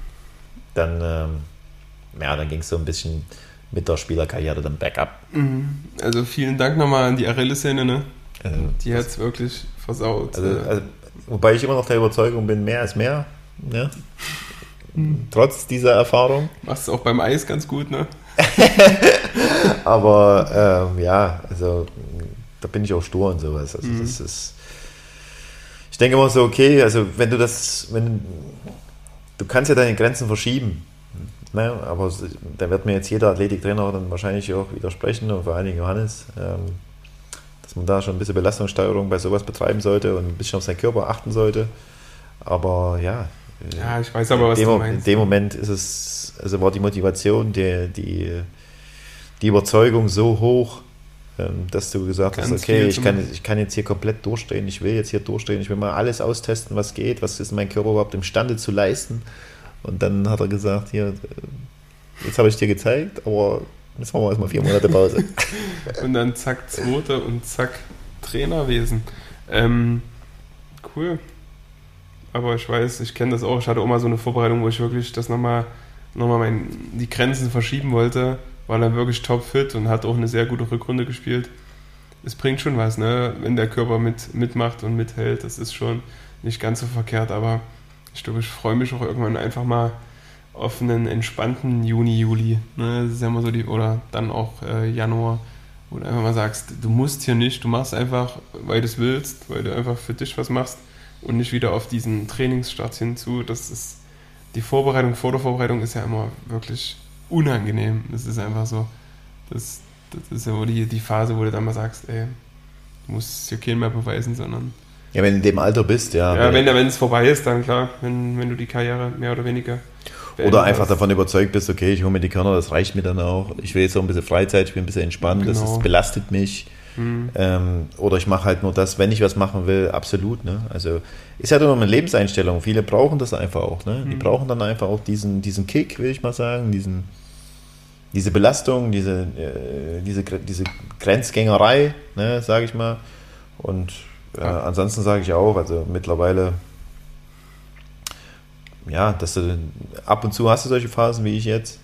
dann, ähm, ja, dann ging es so ein bisschen mit der Spielerkarriere dann bergab. Mhm. Also vielen Dank nochmal an die Arille-Szene, ne? Also, Die hat es wirklich versaut. Also, Äh, also, wobei ich immer noch der Überzeugung bin, mehr ist mehr. Ne? Trotz dieser Erfahrung. Machst du auch beim Eis ganz gut, ne? Aber ähm, ja, also da bin ich auch stur und sowas. Also Mhm. das ist. Ich denke immer so, okay, also wenn du das, wenn du kannst ja deine Grenzen verschieben. Ne? Aber da wird mir jetzt jeder Athletiktrainer dann wahrscheinlich auch widersprechen und vor allen Dingen Johannes, ähm, dass man da schon ein bisschen Belastungssteuerung bei sowas betreiben sollte und ein bisschen auf seinen Körper achten sollte. Aber ja, äh, Ja, ich weiß aber, was in, dem, du Mo- in meinst. dem Moment ist es, also war die Motivation, die, die, die Überzeugung so hoch, dass du gesagt hast, Ganz okay, viel ich kann, ich kann jetzt hier komplett durchstehen, ich will jetzt hier durchstehen, ich will mal alles austesten, was geht, was ist mein Körper überhaupt imstande zu leisten. Und dann hat er gesagt, hier, äh, jetzt habe ich dir gezeigt, aber jetzt machen wir erstmal vier Monate Pause. Und dann zack, zweite und zack, Trainerwesen. Ähm, cool. Aber ich weiß, ich kenne das auch. Ich hatte auch mal so eine Vorbereitung, wo ich wirklich das nochmal noch mal mein, die Grenzen verschieben wollte. War dann wirklich topfit und hat auch eine sehr gute Rückrunde gespielt. Es bringt schon was, ne? wenn der Körper mit, mitmacht und mithält. Das ist schon nicht ganz so verkehrt, aber ich glaube, ich freue mich auch irgendwann einfach mal auf einen entspannten Juni, Juli. Ne? Das ist ja immer so die, oder dann auch äh, Januar, wo du einfach mal sagst, du musst hier nicht, du machst einfach, weil du es willst, weil du einfach für dich was machst und nicht wieder auf diesen Trainingsstart hinzu. Das ist die Vorbereitung vor der Vorbereitung ist ja immer wirklich unangenehm. Das ist einfach so. Das, das ist ja wohl die, die Phase, wo du dann mal sagst, ey, du musst hier keinen mehr beweisen, sondern ja, wenn du in dem Alter bist, ja. ja, wenn es vorbei ist, dann klar, wenn, wenn du die Karriere mehr oder weniger Oder einfach hast. davon überzeugt bist, okay, ich hole mir die Körner, das reicht mir dann auch. Ich will jetzt auch ein bisschen Freizeit, ich will ein bisschen entspannen, das Genau. ist, belastet mich. Hm. Ähm, oder ich mache halt nur das, wenn ich was machen will, absolut. Ne? Also ist ja nur eine Lebenseinstellung. Viele brauchen das einfach auch. Ne? Die Mhm. brauchen dann einfach auch diesen, diesen Kick, will ich mal sagen, diesen, diese Belastung, diese, äh, diese, diese Grenzgängerei, ne, sage ich mal. Und äh, Ja. ansonsten sage ich auch, also mittlerweile, ja, dass du ab und zu hast du solche Phasen wie ich jetzt.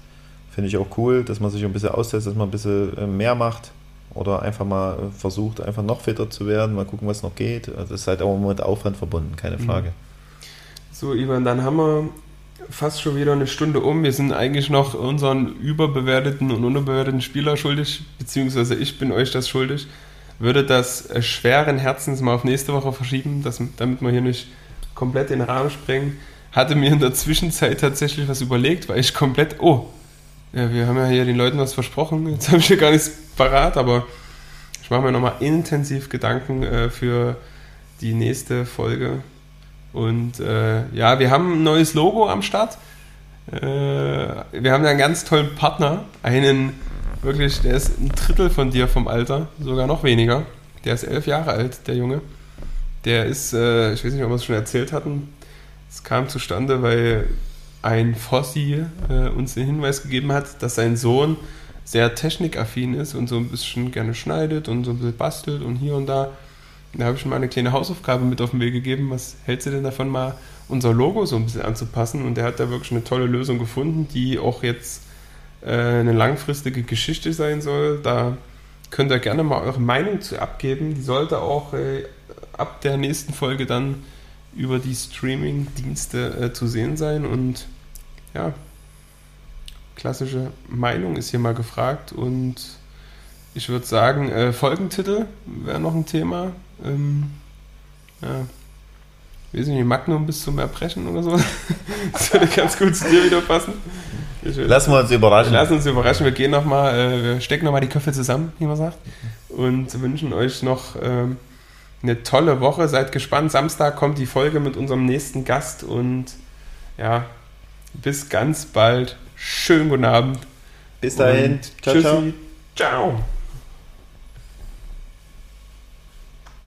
Finde ich auch cool, dass man sich ein bisschen austestet, dass man ein bisschen äh, mehr macht oder einfach mal versucht, einfach noch fitter zu werden, mal gucken, was noch geht. Also das ist halt auch immer mit Aufwand verbunden, keine Mhm. Frage. So, Ivan, dann haben wir fast schon wieder eine Stunde um. Wir sind eigentlich noch unseren überbewerteten und unterbewerteten Spieler schuldig, beziehungsweise ich bin euch das schuldig. Würde das äh, schweren Herzens mal auf nächste Woche verschieben, dass, damit wir hier nicht komplett den Rahmen sprengen. Hatte mir in der Zwischenzeit tatsächlich was überlegt, weil ich komplett, oh, ja, wir haben ja hier den Leuten was versprochen, jetzt habe ich hier gar nichts parat, aber ich mache mir nochmal intensiv Gedanken äh, für die nächste Folge. Und äh, ja, wir haben ein neues Logo am Start. Äh, wir haben einen ganz tollen Partner, einen wirklich, der ist ein Drittel von dir vom Alter, sogar noch weniger. Der ist elf Jahre alt, der Junge. Der ist, äh, ich weiß nicht, ob wir es schon erzählt hatten, es kam zustande, weil ein Fossi äh, uns den Hinweis gegeben hat, dass sein Sohn sehr technikaffin ist und so ein bisschen gerne schneidet und so ein bisschen bastelt und hier und da. Da habe ich schon mal eine kleine Hausaufgabe mit auf den Weg gegeben. Was hältst du denn davon, mal unser Logo so ein bisschen anzupassen? Und der hat da wirklich eine tolle Lösung gefunden, die auch jetzt äh, eine langfristige Geschichte sein soll. Da könnt ihr gerne mal eure Meinung zu abgeben. Die sollte auch äh, ab der nächsten Folge dann über die Streaming-Dienste äh, zu sehen sein. Und ja, klassische Meinung ist hier mal gefragt. Und ich würde sagen, äh, Folgentitel wäre noch ein Thema. Ähm, ja, weiß nicht, Magnum bis zum Erbrechen oder so. das würde ganz gut zu dir wieder passen. Lassen wir uns überraschen. Lassen uns überraschen. Wir gehen nochmal, äh, wir stecken nochmal die Köpfe zusammen, wie man sagt. Und wünschen euch noch ähm, eine tolle Woche. Seid gespannt. Samstag kommt die Folge mit unserem nächsten Gast. Und ja, bis ganz bald. Schönen guten Abend. Bis dahin. ciao, ciao. ciao.